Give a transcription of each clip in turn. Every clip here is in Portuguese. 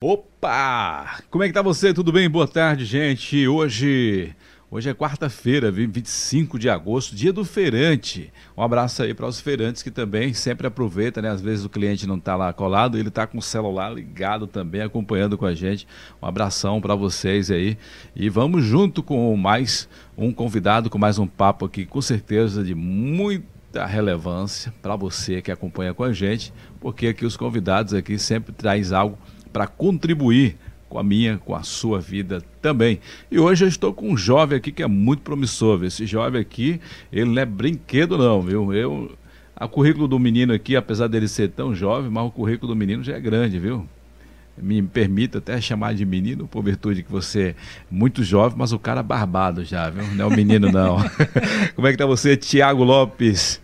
Opa! Como é que tá você? Tudo bem? Boa tarde, gente. Hoje, hoje é quarta-feira, 25 de agosto, dia do feirante. Um abraço aí para os feirantes que também sempre aproveitam, né? Às vezes o cliente não tá lá colado, ele tá com o celular ligado também, acompanhando com a gente. Um abração para vocês aí. E vamos junto com mais um convidado, com mais um papo aqui, com certeza de muita relevância para você que acompanha com a gente, porque aqui os convidados aqui sempre traz algo para contribuir com a minha, com a sua vida também. E hoje eu estou com um jovem aqui que é muito promissor. Esse jovem aqui, ele não é brinquedo não, viu? Eu, o currículo do menino aqui, apesar dele ser tão jovem, mas o currículo do menino já é grande, viu? Me permita até chamar de menino, por virtude que você é muito jovem, mas o cara é barbado já, viu? Não é o menino não. como é que tá você, Tiago Lopes?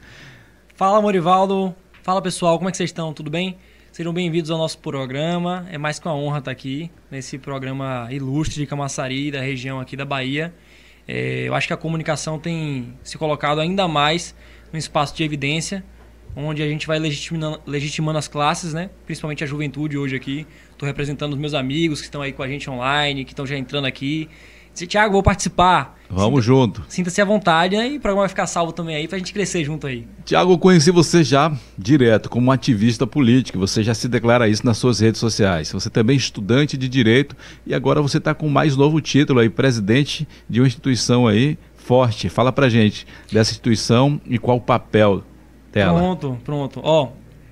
Fala, Morivaldo. Fala, pessoal. Como é que vocês estão? Tudo bem? Sejam bem-vindos ao nosso programa. É mais que uma honra estar aqui nesse programa ilustre de Camaçari, da região aqui da Bahia. É, eu acho que a comunicação tem se colocado ainda mais no espaço de evidência, onde a gente vai legitimando, legitimando as classes, né? principalmente a juventude hoje aqui. Estou representando os meus amigos que estão aí com a gente online, que estão já entrando aqui. Disse, Tiago, vou participar. Vamos Sinta, junto. Sinta-se à vontade, né? E o programa vai ficar salvo também aí pra gente crescer junto aí. Tiago, eu conheci você já direto como ativista político. Você já se declara isso nas suas redes sociais. Você também é estudante de direito e agora você está com mais novo título aí, presidente de uma instituição aí forte. Fala pra gente dessa instituição e qual o papel dela. Pronto, pronto. Ó,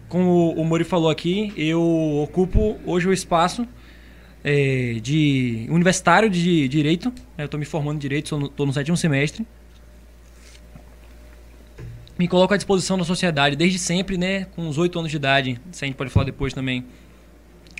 como o Mori falou aqui, eu ocupo hoje o espaço é, de universitário de direito. Eu estou me formando em direito, estou no sétimo semestre. Me coloco à disposição da sociedade desde sempre, né? Com os oito anos de idade, isso a gente pode falar depois também.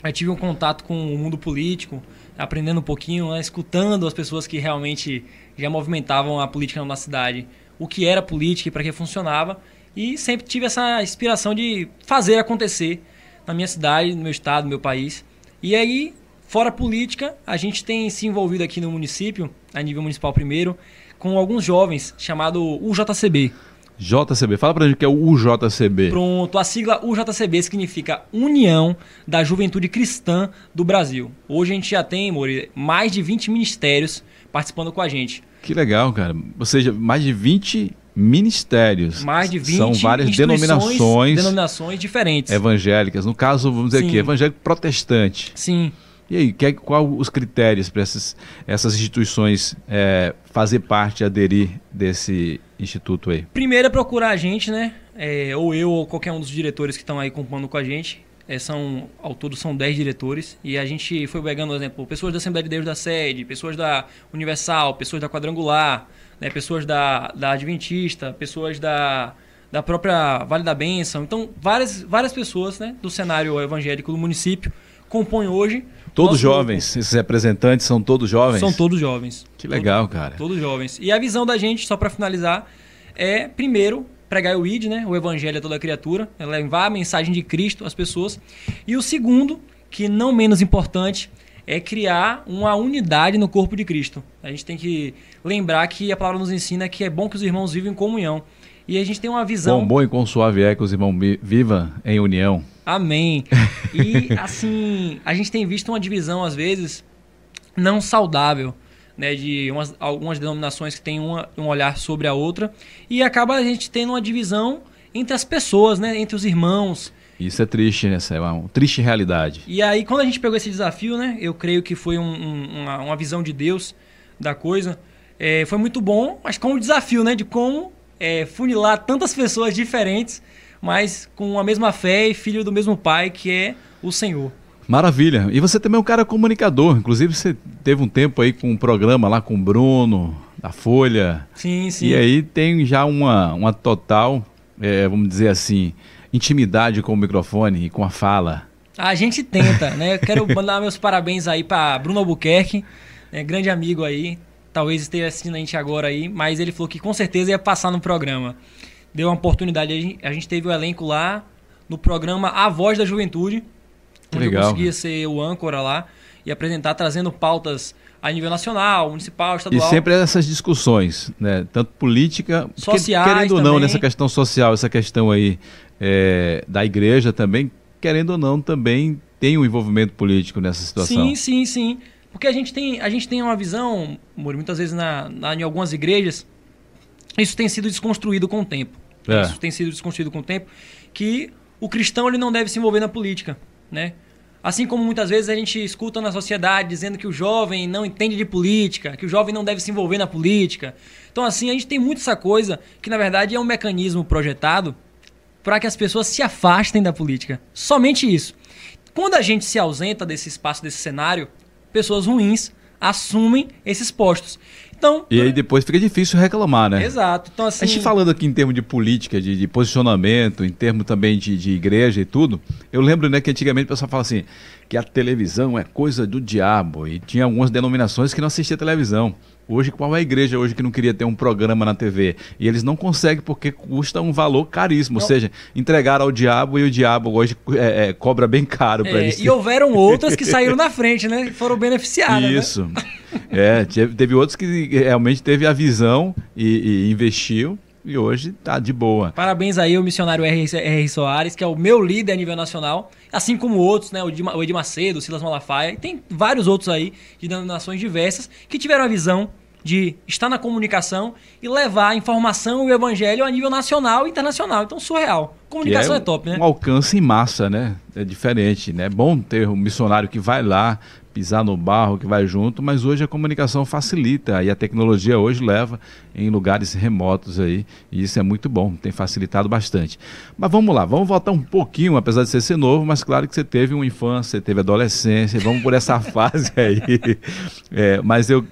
Eu tive um contato com o mundo político, aprendendo um pouquinho, né? escutando as pessoas que realmente já movimentavam a política na cidade, o que era política e para que funcionava. E sempre tive essa inspiração de fazer acontecer na minha cidade, no meu estado, no meu país. E aí Fora política, a gente tem se envolvido aqui no município, a nível municipal primeiro, com alguns jovens, chamado UJCB. JCB, fala pra gente o que é o UJCB. Pronto, a sigla UJCB significa União da Juventude Cristã do Brasil. Hoje a gente já tem, Mori, mais de 20 ministérios participando com a gente. Que legal, cara. Ou seja, mais de 20 ministérios. Mais de 20 São várias denominações, denominações diferentes. Evangélicas. No caso, vamos dizer Sim. aqui, evangélico protestante. Sim. E aí, que, qual os critérios para essas, essas instituições é, fazer parte, aderir desse instituto aí? Primeiro é procurar a gente, né? É, ou eu ou qualquer um dos diretores que estão aí compondo com a gente. É, são, ao todo são 10 diretores. E a gente foi pegando, por exemplo, pessoas da Assembleia de Deus da Sede, pessoas da Universal, pessoas da Quadrangular, né, pessoas da, da Adventista, pessoas da, da própria Vale da Bênção. Então, várias, várias pessoas né, do cenário evangélico do município compõem hoje Todos Nosso jovens, grupo. esses representantes são todos jovens? São todos jovens. Que legal, cara. Todos jovens. E a visão da gente, só para finalizar, é primeiro pregar o ID, né, o evangelho a toda criatura, é levar a mensagem de Cristo às pessoas. E o segundo, que não menos importante, é criar uma unidade no corpo de Cristo. A gente tem que lembrar que a palavra nos ensina que é bom que os irmãos vivem em comunhão. E a gente tem uma visão. Bom, bom e com suave é que os irmãos vivam em união. Amém. E assim, a gente tem visto uma divisão, às vezes, não saudável. Né, de umas, algumas denominações que têm uma, um olhar sobre a outra e acaba a gente tendo uma divisão entre as pessoas, né, entre os irmãos. Isso é triste, né? É uma triste realidade. E aí, quando a gente pegou esse desafio, né? Eu creio que foi um, um, uma, uma, visão de Deus da coisa. É, foi muito bom, mas com o desafio, né? De como é, funilar tantas pessoas diferentes, mas com a mesma fé e filho do mesmo pai, que é o Senhor. Maravilha. E você também é um cara comunicador. Inclusive, você teve um tempo aí com um programa lá com o Bruno, da Folha. Sim, sim. E aí tem já uma, uma total, é, vamos dizer assim, intimidade com o microfone e com a fala. A gente tenta, né? Eu quero mandar meus parabéns aí para Bruno Albuquerque, né? grande amigo aí, talvez esteja assistindo a gente agora aí, mas ele falou que com certeza ia passar no programa. Deu uma oportunidade, a gente teve o elenco lá no programa A Voz da Juventude, onde Legal, eu conseguia ser o âncora lá e apresentar, trazendo pautas a nível nacional, municipal, estadual. E sempre essas discussões, né? Tanto política, Sociais querendo ou não, nessa questão social, essa questão aí é, da igreja também, querendo ou não, também tem um envolvimento político nessa situação. Sim, sim, sim. Porque a gente tem, a gente tem uma visão, muitas vezes na, na, em algumas igrejas, isso tem sido desconstruído com o tempo. É. Isso tem sido desconstruído com o tempo, que o cristão ele não deve se envolver na política, né? Assim como muitas vezes a gente escuta na sociedade dizendo que o jovem não entende de política, que o jovem não deve se envolver na política. Então, assim, a gente tem muito essa coisa que, na verdade, é um mecanismo projetado para que as pessoas se afastem da política. Somente isso. Quando a gente se ausenta desse espaço, desse cenário, pessoas ruins assumem esses postos. Então, e aí depois fica difícil reclamar, né? Exato. Então, assim... A gente falando aqui em termos de política, de, de posicionamento, em termos também de, de, igreja e tudo, eu lembro né, que antigamente o pessoal fala assim, que a televisão é coisa do diabo, e tinha algumas denominações que não assistia televisão. Hoje, qual é a igreja hoje que não queria ter um programa na TV? E eles não conseguem porque custa um valor caríssimo. Não. Ou seja, entregaram ao diabo e o diabo hoje é, é, cobra bem caro para é, eles. E houveram outras que saíram na frente, né? Que foram beneficiadas. Né? Isso. Né? É, teve, teve, outros que realmente teve a visão e, e investiu e hoje tá de boa. Parabéns aí ao missionário R. R. Soares, que é o meu líder a nível nacional, assim como outros, né? O Edir Macedo, o Silas Malafaia, e tem vários outros aí de denominações diversas que tiveram a visão de estar na comunicação e levar a informação e o evangelho a nível nacional e internacional. Então, surreal. Comunicação é, é, top, né? Um alcance em massa, né? É diferente, né? É bom ter um missionário que vai lá, pisar no barro, que vai junto, mas hoje a comunicação facilita e a tecnologia hoje leva em lugares remotos aí, e isso é muito bom, tem facilitado bastante. Mas vamos lá, vamos voltar um pouquinho, apesar de você ser novo, mas claro que você teve uma infância, teve adolescência, vamos por essa fase aí. É, mas eu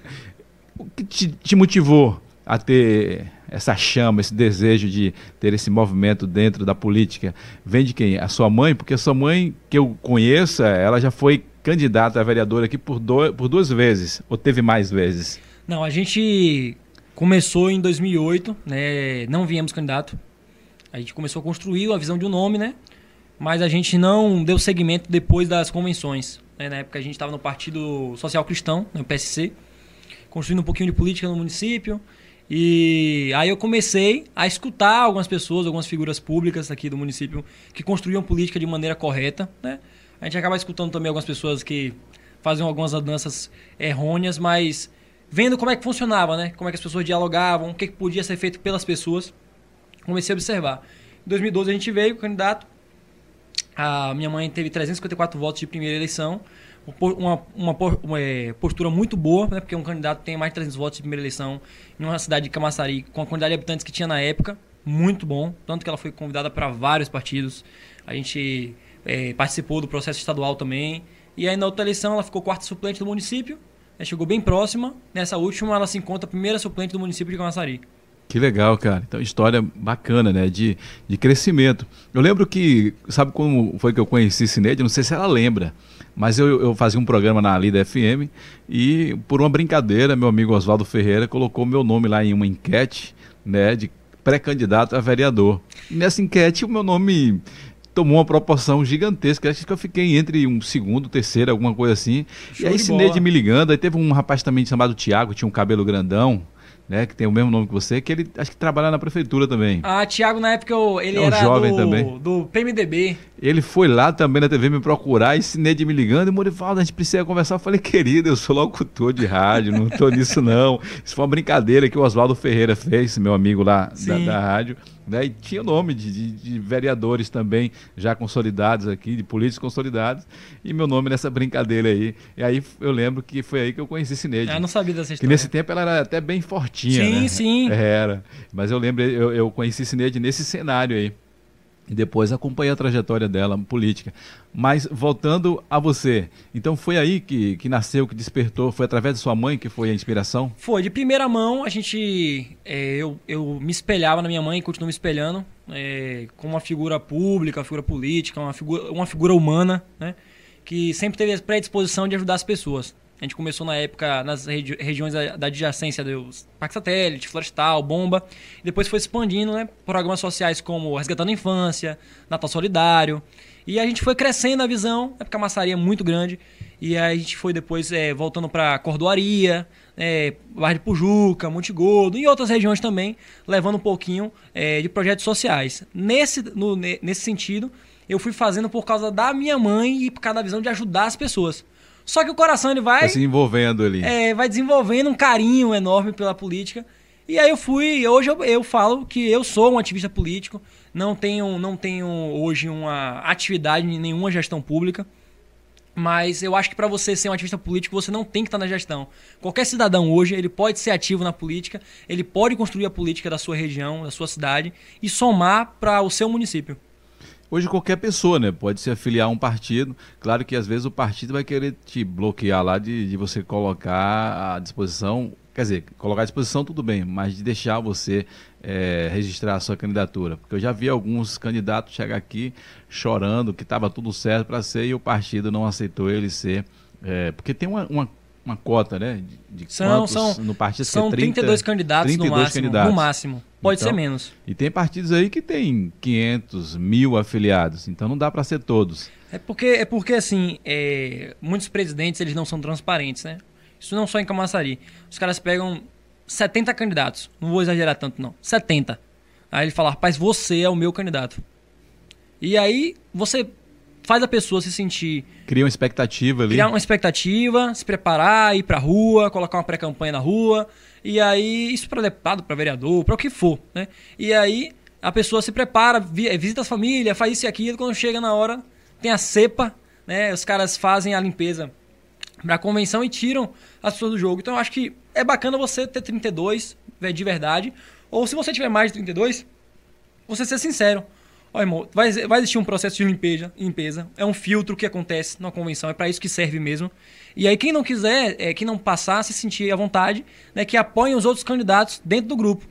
o que te, te motivou a ter essa chama, esse desejo de ter esse movimento dentro da política? Vem de quem? A sua mãe? Porque a sua mãe, que eu conheça, ela já foi candidata a vereadora aqui por, do, por duas vezes, ou teve mais vezes? Não, a gente começou em 2008, né? não viemos candidato. A gente começou a construir a visão de um nome, né? Mas a gente não deu seguimento depois das convenções. Né? Na época a gente estava no Partido Social Cristão, no PSC construindo um pouquinho de política no município. E aí eu comecei a escutar algumas pessoas, algumas figuras públicas aqui do município que construíam política de maneira correta, né? A gente acaba escutando também algumas pessoas que faziam algumas andanças errôneas, mas vendo como é que funcionava, né? Como é que as pessoas dialogavam, o que, que podia ser feito pelas pessoas, comecei a observar. Em 2012 a gente veio, candidato. A minha mãe teve 354 votos de primeira eleição uma, uma, uma é, postura muito boa, né? porque um candidato tem mais de 300 votos de primeira eleição em uma cidade de Camaçari, com a quantidade de habitantes que tinha na época, muito bom. Tanto que ela foi convidada para vários partidos. A gente é, participou do processo estadual também. E aí na outra eleição ela ficou quarta suplente do município, chegou bem próxima. Nessa última ela se encontra primeira suplente do município de Camaçari. Que legal, cara. Então, história bacana, né? De, de crescimento. Eu lembro que, sabe como foi que eu conheci Cineide? Não sei se ela lembra, mas eu, eu fazia um programa na Lida FM e, por uma brincadeira, meu amigo Oswaldo Ferreira colocou meu nome lá em uma enquete, né? De pré-candidato a vereador. E nessa enquete, o meu nome tomou uma proporção gigantesca. Acho que eu fiquei entre um segundo, terceiro, alguma coisa assim. Show e aí, Cineide me ligando. Aí teve um rapaz também chamado Tiago, tinha um cabelo grandão né, que tem o mesmo nome que você, que ele acho que trabalha na prefeitura também. Ah, Tiago, na época eu, ele é um era jovem do, também. do PMDB. Ele foi lá também na TV me procurar e Sinede me ligando e Morivaldo, a gente precisa conversar. Eu falei, querido, eu sou locutor de rádio, não tô nisso não. Isso foi uma brincadeira que o Oswaldo Ferreira fez, meu amigo lá da, da rádio. Né? E tinha nome de, de, de, vereadores também já consolidados aqui, de políticos consolidados, e meu nome nessa brincadeira aí. E aí eu lembro que foi aí que eu conheci Cineide. Eu não sabia dessa história. Que nesse tempo ela era até bem fortinha. Sim, né? sim. Era. Mas eu lembro, eu, eu conheci Cineide nesse cenário aí e depois acompanhei a trajetória dela política. Mas voltando a você, então foi aí que, que nasceu, que despertou, foi através de sua mãe que foi a inspiração? Foi, de primeira mão a gente, é, eu, eu me espelhava na minha mãe continuo me espelhando é, como uma figura pública, uma figura política, uma figura, uma figura humana, né, que sempre teve a predisposição de ajudar as pessoas. A gente começou na época nas regi regiões da, da adjacência dos Parque Satélite, Florestal, Bomba. Depois foi expandindo, né? Programas sociais como Resgatando a Infância, Natal Solidário. E a gente foi crescendo a visão, né, porque a maçaria é muito grande. E a gente foi depois é, voltando para Cordoaria, é, Barra de Pujuca, Montegordo e outras regiões também, levando um pouquinho é, de projetos sociais. Nesse, no, nesse sentido, eu fui fazendo por causa da minha mãe e por causa da visão de ajudar as pessoas. Só que o coração ele vai. Vai se envolvendo ali. É, vai desenvolvendo um carinho enorme pela política. E aí eu fui, hoje eu, eu falo que eu sou um ativista político, não tenho, não tenho hoje uma atividade em nenhuma gestão pública. Mas eu acho que para você ser um ativista político, você não tem que estar na gestão. Qualquer cidadão hoje, ele pode ser ativo na política, ele pode construir a política da sua região, da sua cidade e somar para o seu município. Hoje qualquer pessoa, né, pode se afiliar a um partido. Claro que às vezes o partido vai querer te bloquear lá de, de você colocar à disposição Quer dizer, colocar à disposição tudo bem, mas de deixar você é, registrar a sua candidatura. Porque eu já vi alguns candidatos chegar aqui chorando que estava tudo certo para ser e o partido não aceitou ele ser. É, porque tem uma, uma, uma, cota, né? De, de são, são, no partido são 30, 32 candidatos 32 no máximo. Candidatos. No máximo. Pode então, ser menos. E tem partidos aí que tem 500, mil afiliados. Então não dá para ser todos. É porque, é porque assim, é, muitos presidentes eles não são transparentes, né? Isso não só em Camaçari. Os caras pegam 70 candidatos. Não vou exagerar tanto, não. 70. Aí ele fala, rapaz, você é o meu candidato. E aí você faz a pessoa se sentir. Cria uma expectativa ali. Criar uma expectativa, se preparar, ir pra rua, colocar uma pré-campanha na rua. E aí, isso para deputado, para vereador, para o que for, né? E aí a pessoa se prepara, visita as famílias, faz isso e aquilo. Quando chega na hora, tem a cepa, né? Os caras fazem a limpeza para a convenção e tiram as pessoas do jogo. Então eu acho que é bacana você ter 32 de verdade. Ou se você tiver mais de 32, você ser sincero. Ó, irmão, vai, vai existir um processo de limpeza, limpeza. É um filtro que acontece na convenção, é para isso que serve mesmo. E aí, quem não quiser, é, quem não passar, se sentir à vontade, né, que apoiem os outros candidatos dentro do grupo.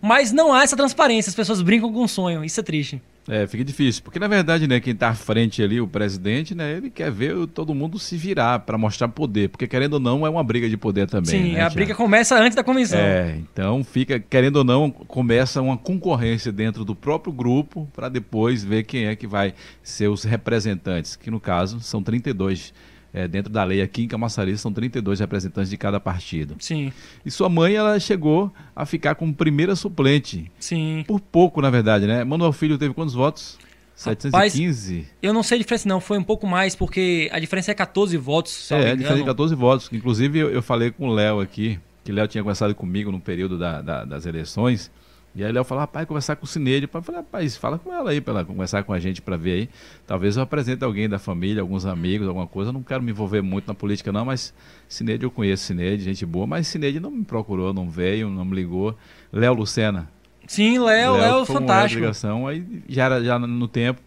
Mas não há essa transparência, as pessoas brincam com o sonho, isso é triste. É, fica difícil, porque na verdade, né, quem está à frente ali, o presidente, né, ele quer ver todo mundo se virar para mostrar poder, porque querendo ou não é uma briga de poder também. Sim, né, a briga começa antes da convenção. É, então fica, querendo ou não, começa uma concorrência dentro do próprio grupo para depois ver quem é que vai ser os representantes, que no caso são 32 é, dentro da lei aqui em Camaçari são 32 representantes de cada partido. Sim. E sua mãe ela chegou a ficar como primeira suplente. Sim. Por pouco, na verdade, né? Manuel Filho teve quantos votos? 715? Rapaz, eu não sei a diferença não, foi um pouco mais, porque a diferença é 14 votos. É, a diferença é 14 votos. Inclusive eu, eu falei com o Léo aqui, que Léo tinha conversado comigo no período da, da, das eleições, e aí Léo falou, rapaz, conversar com o Cineide. Eu falei, rapaz, fala com ela aí para ela conversar com a gente para ver aí. Talvez eu apresente alguém da família, alguns amigos, alguma coisa. Eu não quero me envolver muito na política não, mas Cineide eu conheço Cineide, gente boa, mas Cineide não me procurou, não veio, não me ligou. Léo Lucena. Sim, Léo, Léo, fantástico. ligação, aí já era já no tempo.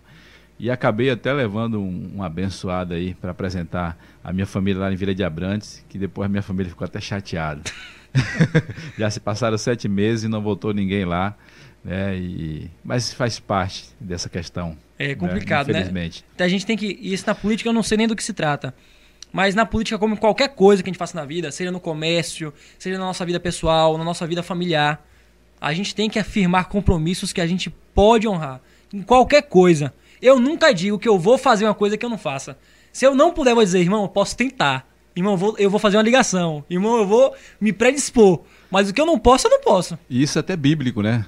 E acabei até levando um, um abençoado aí para apresentar a minha família lá em Vila de Abrantes, que depois a minha família ficou até chateada. Já se passaram sete meses e não voltou ninguém lá. Né? E, mas faz parte dessa questão. É complicado, né? Infelizmente. Né? A gente tem que. Isso na política eu não sei nem do que se trata. Mas na política, como qualquer coisa que a gente faça na vida, seja no comércio, seja na nossa vida pessoal, na nossa vida familiar, a gente tem que afirmar compromissos que a gente pode honrar. Em qualquer coisa. Eu nunca digo que eu vou fazer uma coisa que eu não faça. Se eu não puder, eu vou dizer, irmão, eu posso tentar. Irmão, eu vou, eu vou fazer uma ligação. Irmão, eu vou me predispor. Mas o que eu não posso, eu não posso. E isso é até bíblico, né?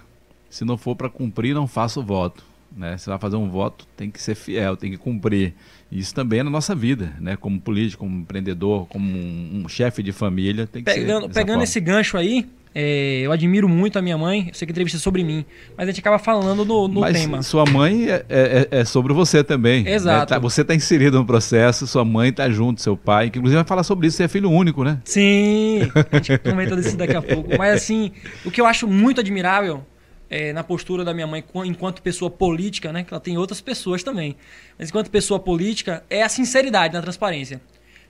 Se não for para cumprir, não faça o voto. Né? Se vai fazer um voto, tem que ser fiel, tem que cumprir. Isso também é na nossa vida, né? Como político, como empreendedor, como um, um chefe de família, tem que pegando, ser. Pegando esse gancho aí, é, eu admiro muito a minha mãe, eu sei que entrevista é sobre mim, mas a gente acaba falando no, no mas tema. Sua mãe é, é, é, sobre você também. Né? Exato. Né? Tá, você está inserido no processo, sua mãe está junto, seu pai, que inclusive vai falar sobre isso, você é filho único, né? Sim, a gente comenta disso daqui a pouco. Mas assim, o que eu acho muito admirável é, na postura da minha mãe enquanto pessoa política, né? Que ela tem outras pessoas também. Mas enquanto pessoa política, é a sinceridade na transparência.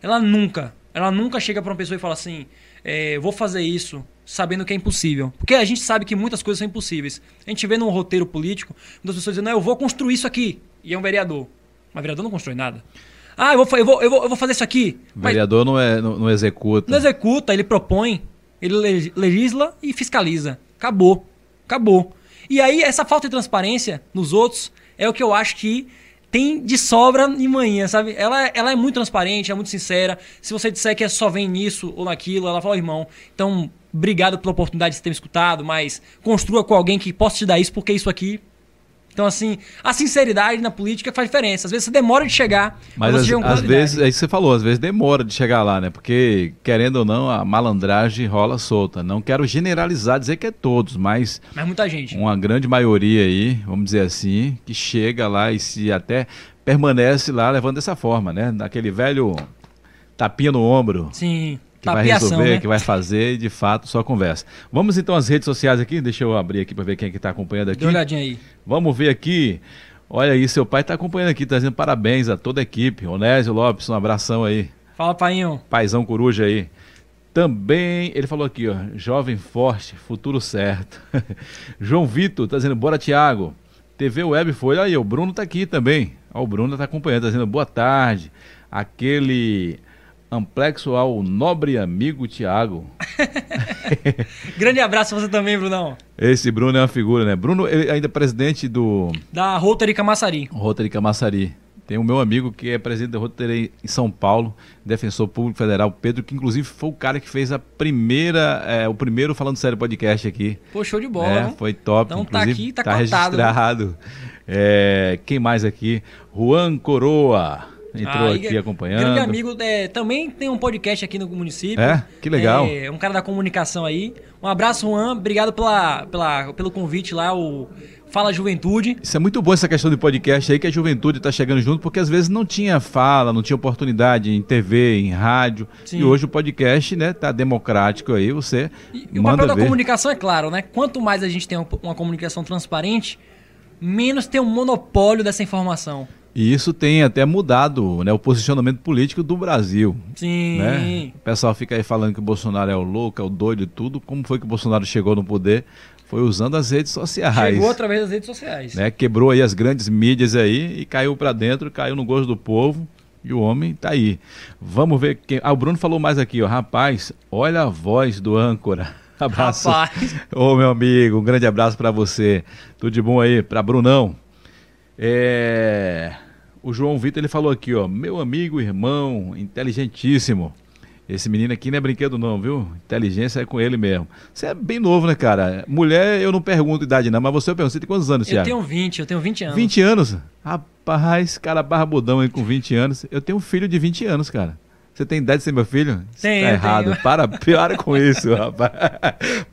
Ela nunca, ela nunca chega para uma pessoa e fala assim, é, vou fazer isso sabendo que é impossível. Porque a gente sabe que muitas coisas são impossíveis. A gente vê num roteiro político, muitas pessoas dizendo, não, eu vou construir isso aqui. E é um vereador. Mas vereador não constrói nada. Ah, eu vou, eu vou, eu vou, eu vou fazer isso aqui. O vereador não, é, não, não, executa. Não executa, ele propõe, ele legisla e fiscaliza. Acabou. Acabou. E aí, essa falta de transparência nos outros é o que eu acho que tem de sobra em manhã, sabe? Ela, ela é muito transparente, é muito sincera. Se você disser que é só vem nisso ou naquilo, ela fala, oh, irmão, então obrigado pela oportunidade de ter me escutado, mas construa com alguém que possa te dar isso, porque isso aqui Então, assim, a sinceridade na política faz diferença. Às vezes você demora de chegar, mas às, às vezes, é isso que você falou, às vezes demora de chegar lá, né? Porque, querendo ou não, a malandragem rola solta. Não quero generalizar, dizer que é todos, mas. Mas muita gente. Uma grande maioria aí, vamos dizer assim, que chega lá e se até permanece lá levando dessa forma, né? Naquele velho tapinha no ombro. Sim. Que vai resolver, né? que vai fazer e de fato só conversa. Vamos então às redes sociais aqui, deixa eu abrir aqui para ver quem é que está acompanhando aqui. Dê uma olhadinha aí. Vamos ver aqui. Olha aí, seu pai está acompanhando aqui, trazendo parabéns a toda a equipe. Onésio Lopes, um abração aí. Fala, painho. Paizão Coruja aí. Também, ele falou aqui, ó, jovem forte, futuro certo. João Vitor tá dizendo, bora Tiago. TV Web foi, aí, o Bruno tá aqui também. Ó, o Bruno tá acompanhando, tá dizendo boa tarde. Aquele Amplexo ao nobre amigo Tiago. Grande abraço pra você também, Brunão. Esse Bruno é uma figura, né? Bruno ele ainda é presidente do. Da Rotary Camaçari. Rotary Camaçari. Tem o meu amigo que é presidente da Rotary em São Paulo, defensor público federal, Pedro, que inclusive foi o cara que fez a primeira, é, o primeiro Falando Sério podcast aqui. Pô, show de bola. É, foi top. Então tá aqui, tá, tá cotado, registrado. Né? É, quem mais aqui? Juan Coroa entrou ah, aqui acompanhando. Grande amigo, é, também tem um podcast aqui no município. É? Que legal. É, um cara da comunicação aí. Um abraço, Juan. Obrigado pela, pela, pelo convite lá, o Fala Juventude. Isso é muito bom essa questão de podcast aí, que a juventude está chegando junto, porque às vezes não tinha fala, não tinha oportunidade em TV, em rádio. Sim. E hoje o podcast, né, tá democrático aí, você. E, e o papel da comunicação é claro, né? Quanto mais a gente tem uma comunicação transparente, menos tem um monopólio dessa informação. E isso tem até mudado né, o posicionamento político do Brasil. Sim. Né? O pessoal fica aí falando que o Bolsonaro é o louco, é o doido e tudo. Como foi que o Bolsonaro chegou no poder? Foi usando as redes sociais. Chegou através das redes sociais. Né? Quebrou aí as grandes mídias aí e caiu para dentro, caiu no gosto do povo. E o homem tá aí. Vamos ver quem. Ah, o Bruno falou mais aqui, ó. Rapaz, olha a voz do âncora. Abraço. Rapaz. Ô, meu amigo, um grande abraço para você. Tudo de bom aí, para Brunão. É o João Vitor ele falou aqui, ó, meu amigo, irmão, inteligentíssimo. Esse menino aqui não é brinquedo não, viu? Inteligência é com ele mesmo. Você é bem novo, né, cara? Mulher, eu não pergunto idade não, mas você eu pergunto, você tem quantos anos, Thiago? Eu tenho 20, eu tenho 20 anos. 20 anos? Rapaz, cara barbudão aí com 20 anos. Eu tenho um filho de 20 anos, cara. Você tem ideia de ser meu filho? Tem, tá errado. Tenho. Para, para com isso, rapaz.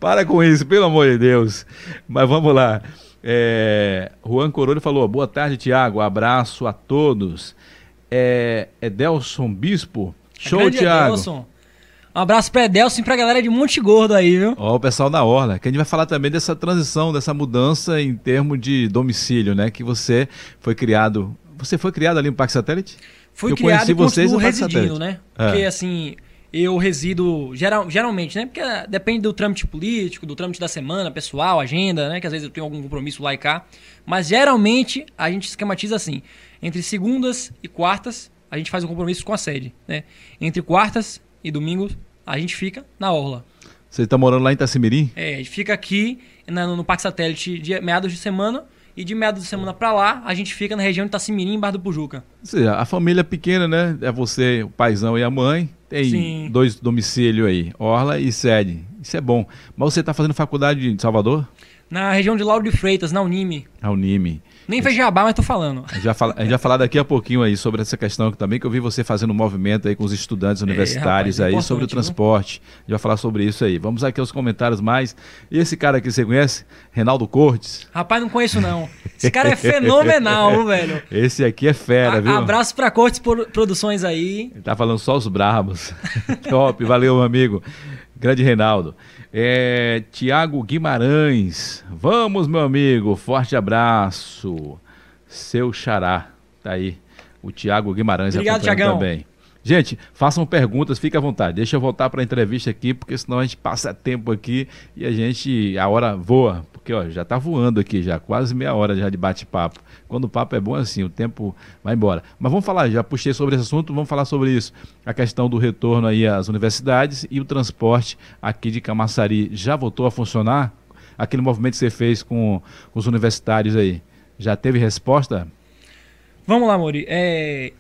Para com isso, pelo amor de Deus. Mas vamos lá. É, Juan Corolho falou: boa tarde, Tiago. Abraço a todos. É, Edelson Bispo. Show, Tiago. Um abraço para Edelson e para a galera de Monte Gordo aí, viu? Ó, o pessoal da Orla. Que a gente vai falar também dessa transição, dessa mudança em termos de domicílio, né? Que você foi criado. Você foi criado ali no Parque Satélite? Fui Eu criado e vocês continuo residindo, né? É. Porque, assim, eu resido geral, geralmente, né? Porque depende do trâmite político, do trâmite da semana, pessoal, agenda, né? Que às vezes eu tenho algum compromisso lá e cá. Mas geralmente a gente esquematiza assim: entre segundas e quartas, a gente faz um compromisso com a sede, né? Entre quartas e domingos, a gente fica na orla. Você está morando lá em Itacimirim? É, a gente fica aqui no, no Parque Satélite de meados de semana e de meados de semana para lá, a gente fica na região de Itacimirim, Bar do Pujuca. Ou seja, a família pequena, né? É você, o paizão e a mãe. Tem Sim. dois domicílios aí, Orla e sede. Isso é bom. Mas você está fazendo faculdade em Salvador? Na região de Lauro de Freitas, na Unime. Na Unime. Nem fez jabá, mas tô falando. A gente, vai falar, a gente vai falar daqui a pouquinho aí sobre essa questão também, que eu vi você fazendo um movimento aí com os estudantes é, universitários rapaz, aí sobre o transporte. Viu? A gente vai falar sobre isso aí. Vamos aqui aos comentários mais. E esse cara aqui, você conhece? Reinaldo Cortes? Rapaz, não conheço não. Esse cara é fenomenal, velho. Esse aqui é fera, a, viu? Abraço pra Cortes Produções aí. Ele tá falando só os brabos. Top, valeu, meu amigo. Grande Reinaldo. É, Tiago Guimarães. Vamos, meu amigo. Forte abraço. Seu xará. Tá aí. O Tiago Guimarães Obrigado, Tiagão. também. Gente, façam perguntas, fique à vontade. Deixa eu voltar para a entrevista aqui, porque senão a gente passa tempo aqui e a gente, a hora voa, porque ó, já está voando aqui já, quase meia hora já de bate-papo. Quando o papo é bom assim, o tempo vai embora. Mas vamos falar, já puxei sobre esse assunto, vamos falar sobre isso. A questão do retorno aí às universidades e o transporte aqui de Camaçari já voltou a funcionar? Aquele movimento que você fez com, com os universitários aí, já teve resposta? Vamos lá, Mori. É,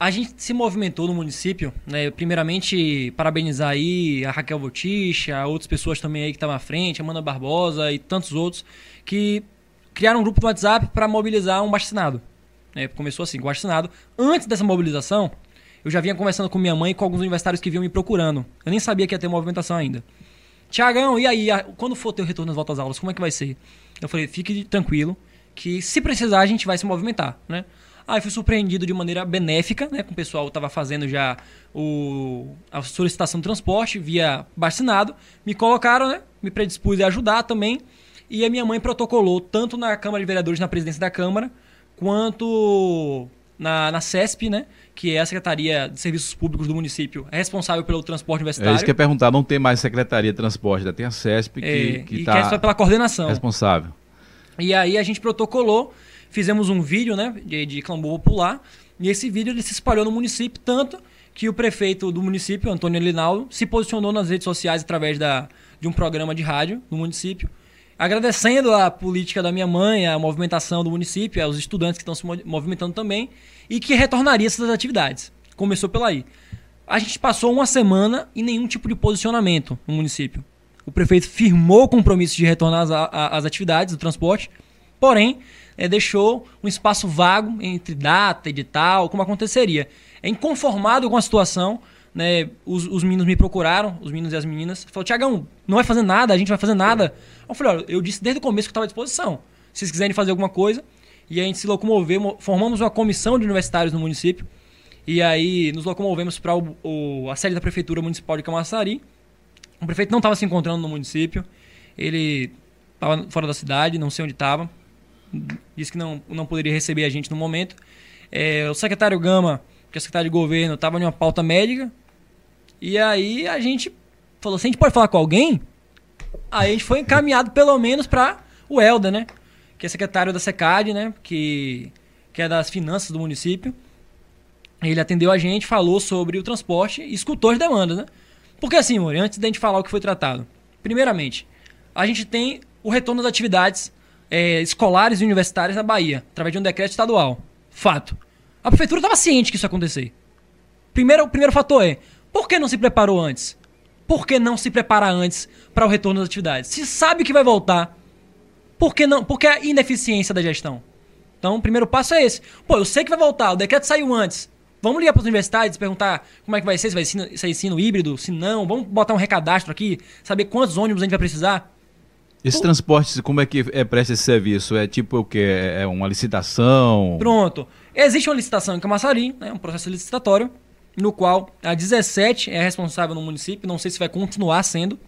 a gente se movimentou no município, né? Primeiramente, parabenizar aí a Raquel Voticha, outras pessoas também aí que estavam à frente, Amanda Barbosa e tantos outros, que criaram um grupo no WhatsApp para mobilizar um baixo-assinado. É, começou assim, o baixo-assinado. Antes dessa mobilização, eu já vinha conversando com minha mãe e com alguns universitários que vinham me procurando. Eu nem sabia que ia ter movimentação ainda. Tiagão, e aí, quando for ter o retorno das voltas aulas, como é que vai ser? Eu falei, fique tranquilo, que se precisar a gente vai se movimentar, né? Aí fui surpreendido de maneira benéfica, né? Com o pessoal estava fazendo já o, a solicitação de transporte via vacinado. Me colocaram, né? Me predispus a ajudar também. E a minha mãe protocolou tanto na Câmara de Vereadores, na presidência da Câmara, quanto na, na CESP, né? Que é a Secretaria de Serviços Públicos do município, é responsável pelo transporte universitário. É isso que eu ia perguntar, não tem mais Secretaria de Transporte, ainda tem a CESP que é, que está é pela coordenação. responsável. E aí a gente protocolou, fizemos um vídeo, né, de, de clamor popular, e esse vídeo ele se espalhou no município tanto que o prefeito do município, Antônio Linaldo, se posicionou nas redes sociais através da, de um programa de rádio no município, agradecendo a política da minha mãe, a movimentação do município, aos estudantes que estão se movimentando também, e que retornaria essas atividades. Começou pela aí. A gente passou uma semana e nenhum tipo de posicionamento no município. O prefeito firmou o compromisso de retornar às atividades do transporte, porém, é, deixou um espaço vago entre data, edital, como aconteceria. É inconformado com a situação, né? Os, os meninos me procuraram, os meninos e as meninas, falou: Tiagão, não vai fazer nada, a gente vai fazer nada. Eu falei: olha, eu disse desde o começo que estava à disposição. Se vocês quiserem fazer alguma coisa, e a gente se locomoveu, formamos uma comissão de universitários no município, e aí nos locomovemos para a sede da Prefeitura Municipal de Camaçari. O prefeito não estava se encontrando no município, ele estava fora da cidade, não sei onde estava, disse que não, não poderia receber a gente no momento. É, o secretário Gama, que é secretário de governo, estava em uma pauta médica, e aí a gente falou: se a gente pode falar com alguém, aí a gente foi encaminhado pelo menos para o Helder, né? Que é secretário da SECAD, né? Que, que é das finanças do município. Ele atendeu a gente, falou sobre o transporte e escutou as demandas, né? Porque assim, Mori, antes da gente falar o que foi tratado. Primeiramente, a gente tem o retorno das atividades é, escolares e universitárias na Bahia, através de um decreto estadual. Fato. A prefeitura estava ciente que isso ia acontecer. Primeiro, o primeiro fator é, por que não se preparou antes? Por que não se preparar antes para o retorno das atividades? Se sabe que vai voltar, por que não? Por que a ineficiência da gestão? Então, o primeiro passo é esse. Pô, eu sei que vai voltar, o decreto saiu antes. Vamos ligar para as universidades, perguntar como é que vai ser, se vai ser ensino, ensino híbrido, se não. Vamos botar um recadastro aqui, saber quantos ônibus a gente vai precisar. Esse transporte, como é que é presta esse serviço? É tipo o quê? É uma licitação? Pronto. Existe uma licitação em Camaçari, né, um processo licitatório, no qual a 17 é responsável no município, não sei se vai continuar sendo.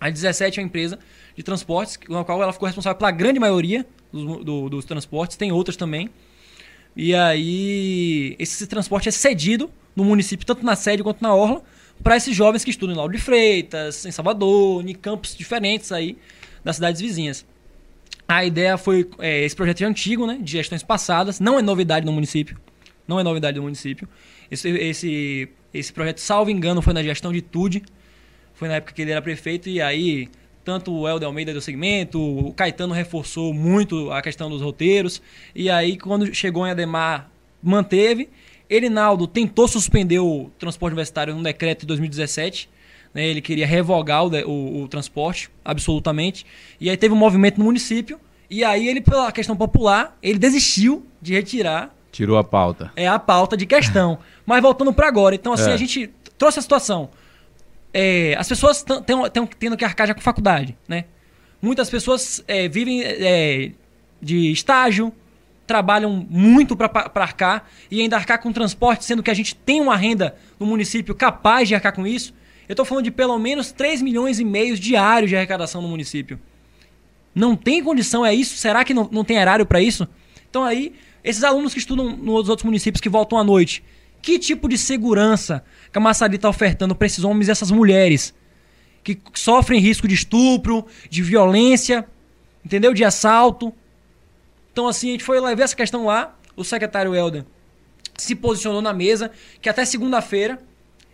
A 17 é a empresa de transportes, na qual ela ficou responsável pela grande maioria dos, do, dos transportes, tem outras também. E aí, esse transporte é cedido no município, tanto na sede quanto na orla, para esses jovens que estudam em Lauro de Freitas, em Salvador, em campos diferentes aí das cidades vizinhas. A ideia foi. É, esse projeto é antigo, né? De gestões passadas, não é novidade no município. Não é novidade no município. Esse, esse, esse projeto, salvo engano, foi na gestão de Tude. Foi na época que ele era prefeito, e aí tanto o Helder Almeida do segmento, o Caetano reforçou muito a questão dos roteiros. E aí, quando chegou em Ademar, manteve. Erinaldo tentou suspender o transporte universitário num decreto de 2017. Né, ele queria revogar o, o, o, transporte, absolutamente. E aí teve um movimento no município. E aí ele, pela questão popular, ele desistiu de retirar. Tirou a pauta. É a pauta de questão. Mas voltando para agora. Então, assim, é. a gente trouxe a situação. É, as pessoas estão tendo que arcar já com faculdade, né? Muitas pessoas é, vivem é, de estágio, trabalham muito para arcar e ainda arcar com transporte, sendo que a gente tem uma renda no município capaz de arcar com isso. Eu estou falando de pelo menos 3 milhões e meio diários de arrecadação no município. Não tem condição, é isso? Será que não, não tem erário para isso? Então aí, esses alunos que estudam nos outros municípios que voltam à noite, que tipo de segurança que a Massari está ofertando para esses homens e essas mulheres que sofrem risco de estupro, de violência, entendeu? De assalto. Então, assim, a gente foi levar essa questão lá. O secretário Helder se posicionou na mesa que até segunda-feira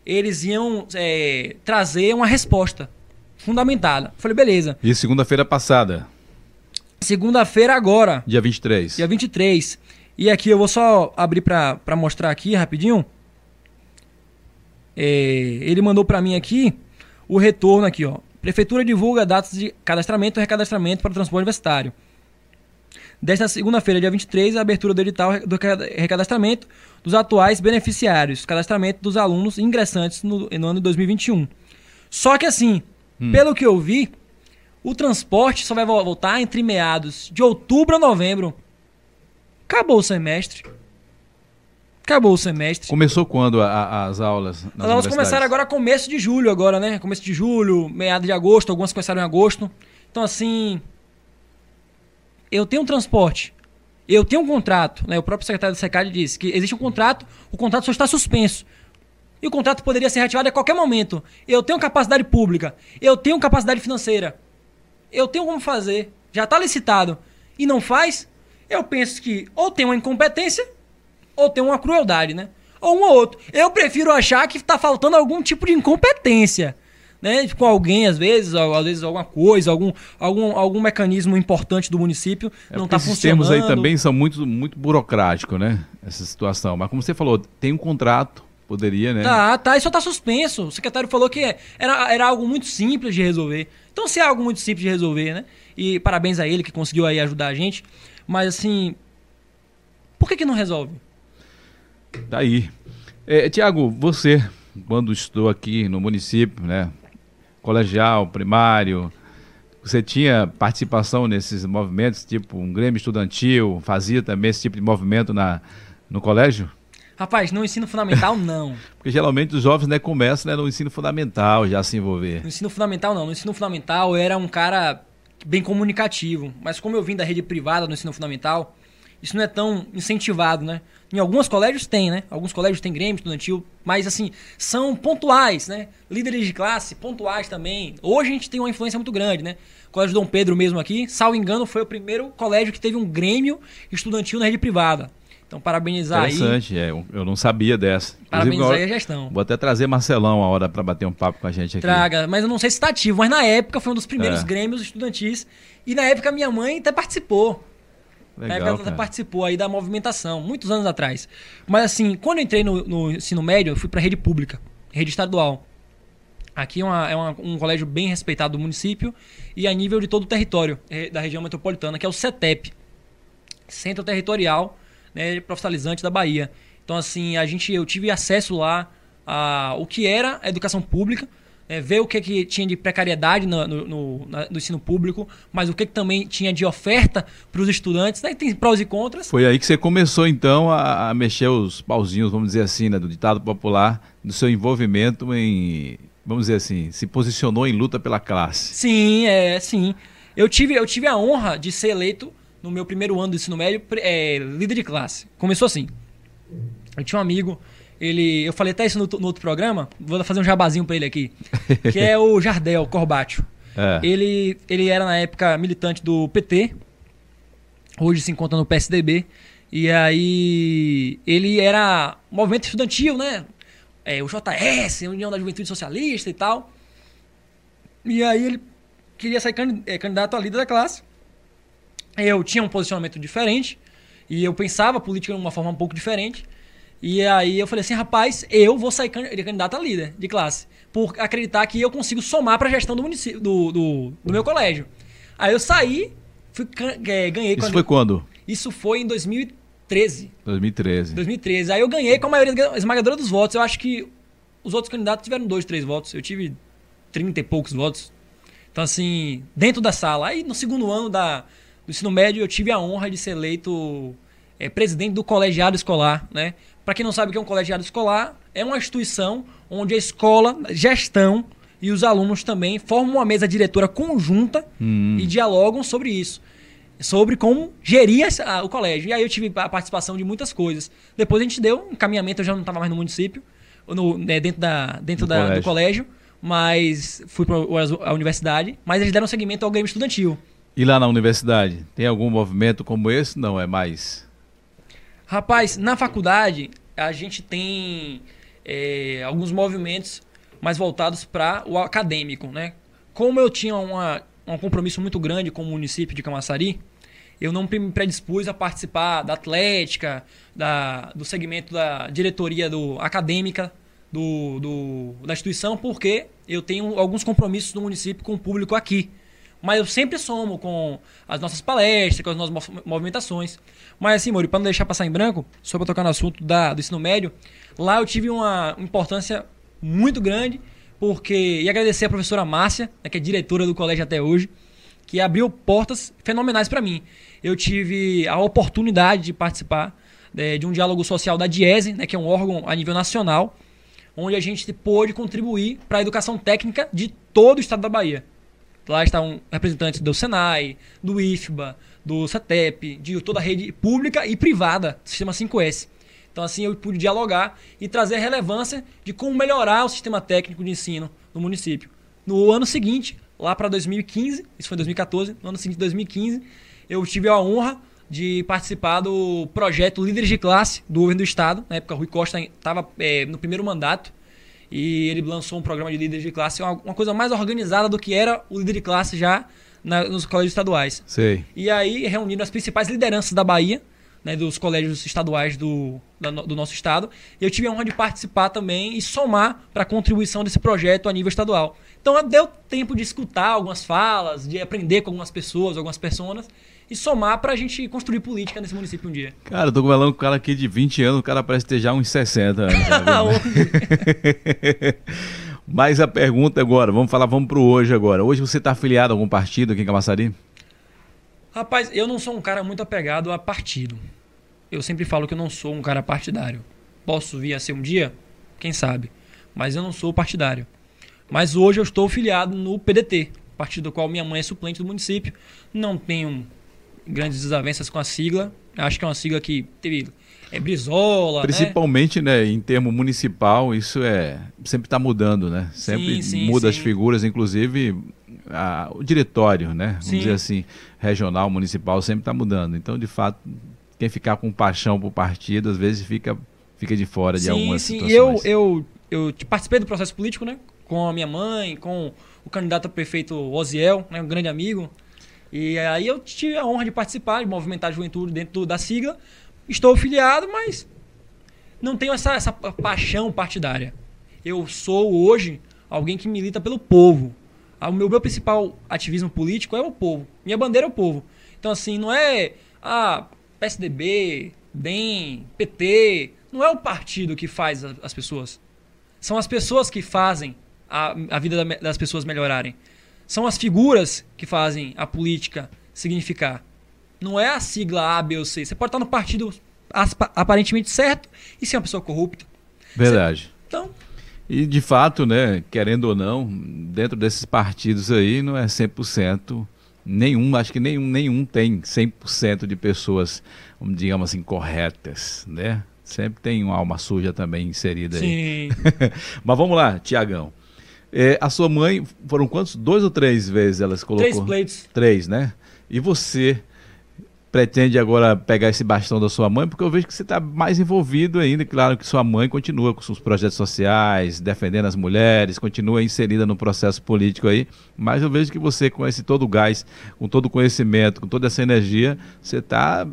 eles iam é, trazer uma resposta fundamentada. Falei, beleza. E segunda-feira passada? Segunda-feira agora. Dia 23. Dia 23. E aqui eu vou só abrir para mostrar aqui rapidinho. É, ele mandou para mim aqui o retorno aqui, ó. Prefeitura divulga datas de cadastramento e recadastramento para o transporte universitário. Desta segunda-feira, dia 23, a abertura do edital do recadastramento dos atuais beneficiários, cadastramento dos alunos ingressantes no, no ano de 2021. Só que assim, hum. pelo que eu vi, o transporte só vai voltar entre meados de outubro a novembro. Acabou o semestre. Acabou o semestre. Começou quando a, a, as aulas? as aulas começaram agora começo de julho, agora, né? Começo de julho, meados de agosto, algumas começaram em agosto. Então, assim. Eu tenho um transporte. Eu tenho um contrato, né? O próprio secretário do SECAD disse que existe um contrato, o contrato só está suspenso. E o contrato poderia ser reativado a qualquer momento. Eu tenho capacidade pública, eu tenho capacidade financeira. Eu tenho como fazer. Já está licitado e não faz, eu penso que ou tem uma incompetência ou tem uma crueldade, né? Ou um ou outro. Eu prefiro achar que está faltando algum tipo de incompetência. Né, com alguém, às vezes, às vezes alguma coisa, algum, algum, algum mecanismo importante do município é não está funcionando. Os termos aí também são muito, muito burocráticos, né? Essa situação. Mas como você falou, tem um contrato, poderia, né? Tá, tá, isso só tá suspenso. O secretário falou que era, era algo muito simples de resolver. Então, se é algo muito simples de resolver, né? E parabéns a ele que conseguiu aí ajudar a gente. Mas assim, por que, que não resolve? Daí. É, Tiago, você, quando estou aqui no município, né? Colegial, primário, você tinha participação nesses movimentos, tipo um Grêmio Estudantil, fazia também esse tipo de movimento na, no colégio? Rapaz, no ensino fundamental não. Porque geralmente os jovens né, começam né, no ensino fundamental já se envolver. No ensino fundamental não. No ensino fundamental eu era um cara bem comunicativo. Mas como eu vim da rede privada no ensino fundamental, isso não é tão incentivado, né? Em alguns colégios tem, né? Alguns colégios têm Grêmio estudantil, mas assim, são pontuais, né? Líderes de classe, pontuais também. Hoje a gente tem uma influência muito grande, né? O Colégio Dom Pedro mesmo aqui, salvo engano, foi o primeiro colégio que teve um Grêmio estudantil na rede privada. Então, parabenizar Interessante, aí. Interessante, é, eu não sabia dessa. Parabenizar aí a gestão. Vou até trazer Marcelão a hora para bater um papo com a gente aqui. Traga, mas eu não sei se está ativo, mas na época foi um dos primeiros é. grêmios estudantis. E na época minha mãe até participou. Legal, ela participou aí da movimentação, muitos anos atrás. Mas assim, quando eu entrei no, no ensino médio, eu fui para rede pública, rede estadual. Aqui é, uma, é uma, um colégio bem respeitado do município e a nível de todo o território é, da região metropolitana, que é o CETEP, Centro Territorial né, profissionalizante da Bahia. Então, assim, a gente, eu tive acesso lá a o que era a educação pública, é, ver o que, que tinha de precariedade no, no, no, no, ensino público, mas o que, que também tinha de oferta para os estudantes, né? tem prós e contras. Foi aí que você começou, então, a, a, mexer os pauzinhos, vamos dizer assim, né, do ditado popular, do seu envolvimento em, vamos dizer assim, se posicionou em luta pela classe. Sim, é, sim. Eu tive, eu tive a honra de ser eleito no meu primeiro ano do ensino médio, é, líder de classe. Começou assim. Eu tinha um amigo, ele, eu falei até isso no, no outro programa, vou fazer um jabazinho para ele aqui, que é o Jardel Corbátio. É. Ele, ele era na época militante do PT, hoje se encontra no PSDB, e aí ele era movimento estudantil, né? É, o JS, União da Juventude Socialista e tal. E aí ele queria sair é, candidato a líder da classe eu tinha um posicionamento diferente e eu pensava a política de uma forma um pouco diferente. E aí eu falei assim, rapaz, eu vou sair candidato a líder de classe, por acreditar que eu consigo somar para a gestão do município, do, do, do, meu colégio. Aí eu saí, fui, é, ganhei. Isso foi quando? Isso foi em 2013. 2013. 2013. Aí eu ganhei com a maioria esmagadora dos votos. Eu acho que os outros candidatos tiveram dois, três votos. Eu tive 30 e poucos votos. Então, assim, dentro da sala. Aí no segundo ano da, do ensino médio, eu tive a honra de ser eleito é, presidente do colegiado escolar, né? Para quem não sabe o que é um colegiado escolar, é uma instituição onde a escola, gestão e os alunos também formam uma mesa diretora conjunta hum. e dialogam sobre isso. Sobre como gerir a, o colégio. E aí eu tive a participação de muitas coisas. Depois a gente deu um encaminhamento, eu já não estava mais no município, no, né, dentro, da, dentro da, colégio. do colégio, mas fui para a universidade. Mas eles deram seguimento ao Grêmio Estudantil. E lá na universidade, tem algum movimento como esse? Não, é mais. Rapaz, na faculdade a gente tem é, alguns movimentos mais voltados para o acadêmico, né? Como eu tinha uma, um compromisso muito grande com o município de Camaçari, eu não me predispus a participar da atlética, da, do segmento da diretoria do, acadêmica do, do, da instituição, porque eu tenho alguns compromissos no município com o público aqui. Mas eu sempre somo com as nossas palestras, com as nossas movimentações. Mas assim, Mori, para não deixar passar em branco, só para tocar no assunto da, do ensino médio, lá eu tive uma importância muito grande, porque. E agradecer a professora Márcia, né, que é diretora do colégio até hoje, que abriu portas fenomenais para mim. Eu tive a oportunidade de participar é, de um diálogo social da Diese, né, que é um órgão a nível nacional, onde a gente pôde contribuir para a educação técnica de todo o estado da Bahia. Lá estavam representantes do Senai, do IFBA, do CETEP, de toda a rede pública e privada do sistema 5S. Então, assim, eu pude dialogar e trazer a relevância de como melhorar o sistema técnico de ensino no município. No ano seguinte, lá para 2015, isso foi 2014, no ano seguinte, 2015, eu tive a honra de participar do projeto Líderes de Classe do governo do Estado. Na época, Rui Costa estava é, no primeiro mandato e ele lançou um programa de líderes de classe, uma, uma coisa mais organizada do que era o líder de classe já na, nos colégios estaduais. Sei. E aí reunindo as principais lideranças da Bahia, né, dos colégios estaduais do, da, do nosso estado. E eu tive a honra de participar também e somar para a contribuição desse projeto a nível estadual. Então deu tempo de escutar algumas falas, de aprender com algumas pessoas, algumas pessoas e somar para a gente construir política nesse município um dia. Cara, eu tô falando com um cara aqui de 20 anos, o cara parece ter já uns 60 anos. Mas a pergunta agora, vamos falar, vamos pro hoje agora. Hoje você está afiliado a algum partido aqui em Camaçari? Rapaz, eu não sou um cara muito apegado a partido. Eu sempre falo que eu não sou um cara partidário. Posso vir a ser um dia? Quem sabe. Mas eu não sou partidário. Mas hoje eu estou filiado no PDT, partido do qual minha mãe é suplente do município. Não tenho grandes desavenças com a sigla. Acho que é uma sigla que teve é Brizola. Né? Principalmente, né? né em termo municipal, isso é sempre está mudando, né? Sempre sim, sim, muda sim. as figuras, inclusive a, o diretório, né? Vamos dizer assim, regional, municipal, sempre está mudando. Então, de fato, quem ficar com paixão por partido, às vezes fica, fica de fora de algumas sim. situações. Sim, eu, eu, eu participei do processo político, né? Com a minha mãe, com o candidato a prefeito Oziel, né? um grande amigo. E aí eu tive a honra de participar, de movimentar a juventude dentro da sigla. Estou filiado, mas não tenho essa, essa paixão partidária. Eu sou hoje alguém que milita pelo povo. O meu, meu principal ativismo político é o povo. Minha bandeira é o povo. Então, assim, não é ah, PSDB, DEM, PT. Não é o partido que faz as pessoas. São as pessoas que fazem a, a vida das pessoas melhorarem. São as figuras que fazem a política significar. Não é a sigla A, B ou C. Você pode estar no partido aparentemente certo e ser uma pessoa corrupta. Verdade. Você... Então. E de fato, né, querendo ou não, dentro desses partidos aí não é 100%, nenhum, acho que nenhum, nenhum tem 100% de pessoas, digamos assim, corretas, né? Sempre tem uma alma suja também inserida aí. Sim. Mas vamos lá, Tiagão. É, a sua mãe, foram quantos? Dois ou três vezes ela colocou? Três plates. Três, né? E você pretende agora pegar esse bastão da sua mãe? Porque eu vejo que você está mais envolvido ainda. Claro que sua mãe continua com seus projetos sociais, defendendo as mulheres, continua inserida no processo político aí. Mas eu vejo que você, com esse todo o gás, com todo o conhecimento, com toda essa energia, você está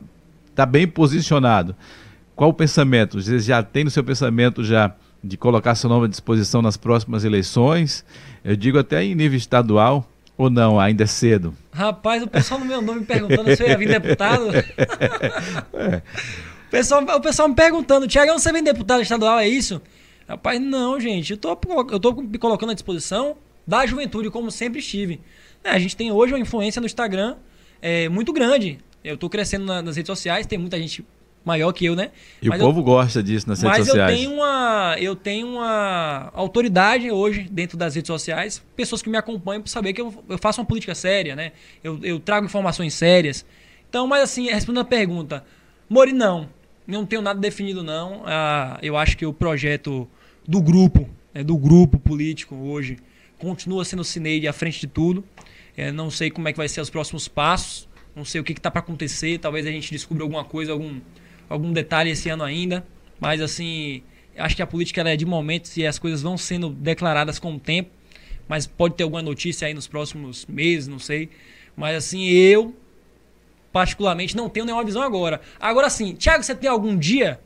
tá bem posicionado. Qual o pensamento? Você já tem no seu pensamento já de colocar seu nome à disposição nas próximas eleições, eu digo até em nível estadual, ou não, ainda é cedo? Rapaz, o pessoal no meu nome me perguntando se eu ia vir deputado. é. o, pessoal, o pessoal me perguntando, Tiago, você vem deputado estadual, é isso? Rapaz, não, gente, eu tô, eu tô me colocando à disposição da juventude, como sempre estive. É, a gente tem hoje uma influência no Instagram é, muito grande. Eu estou crescendo na, nas redes sociais, tem muita gente maior que eu, né? E mas o povo eu, gosta disso nas redes sociais. Mas eu tenho uma eu tenho uma autoridade hoje dentro das redes sociais, pessoas que me acompanham para saber que eu, eu, faço uma política séria, né? Eu, eu trago informações sérias. Então, mas assim, respondendo a pergunta, Mori, não. Não tenho nada definido, não. Ah, eu acho que o projeto do grupo, né, do grupo político hoje, continua sendo o Cineide à frente de tudo. É, não sei como é que vai ser os próximos passos. Não sei o que está para acontecer. Talvez a gente descubra alguma coisa, algum, algum detalhe esse ano ainda. Mas assim, acho que a política é de momentos e as coisas vão sendo declaradas com o tempo. Mas pode ter alguma notícia aí nos próximos meses, não sei. Mas assim, eu particularmente não tenho nenhuma visão agora. Agora sim, Thiago, você tem algum dia?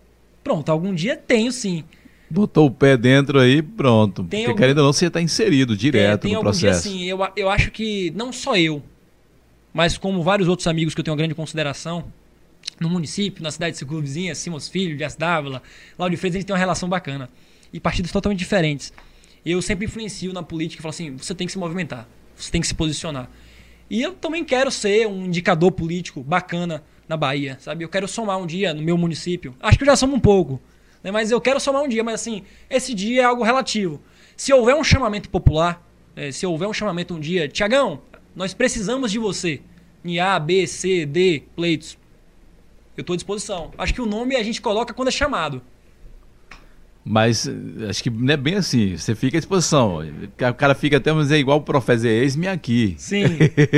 Pronto, algum dia tenho sim. Botou o pé dentro aí, pronto. Tem Porque algum... querendo ou não, você está inserido direto tem, tem no processo. Dia, sim, eu, eu acho que não só eu, mas como vários outros amigos que eu tenho uma grande consideração, no município, na cidade de circunvizinha, Simos Filho, Dias Dávila, Lauro de Freitas, a gente tem uma relação bacana. E partidos totalmente diferentes. Eu sempre influencio na política e falo assim: você tem que se movimentar, você tem que se posicionar. E eu também quero ser um indicador político bacana na Bahia, sabe? Eu quero somar um dia no meu município. Acho que eu já somo um pouco, né? mas eu quero somar um dia. Mas assim, esse dia é algo relativo. Se houver um chamamento popular, é, se houver um chamamento um dia, Tiagão, nós precisamos de você. Em A, B, C, D, pleitos. Eu estou à disposição. Acho que o nome a gente coloca quando é chamado. Mas acho que não é bem assim. Você fica à disposição. O cara fica até, vamos dizer, igual o professor, eis-me aqui. Sim.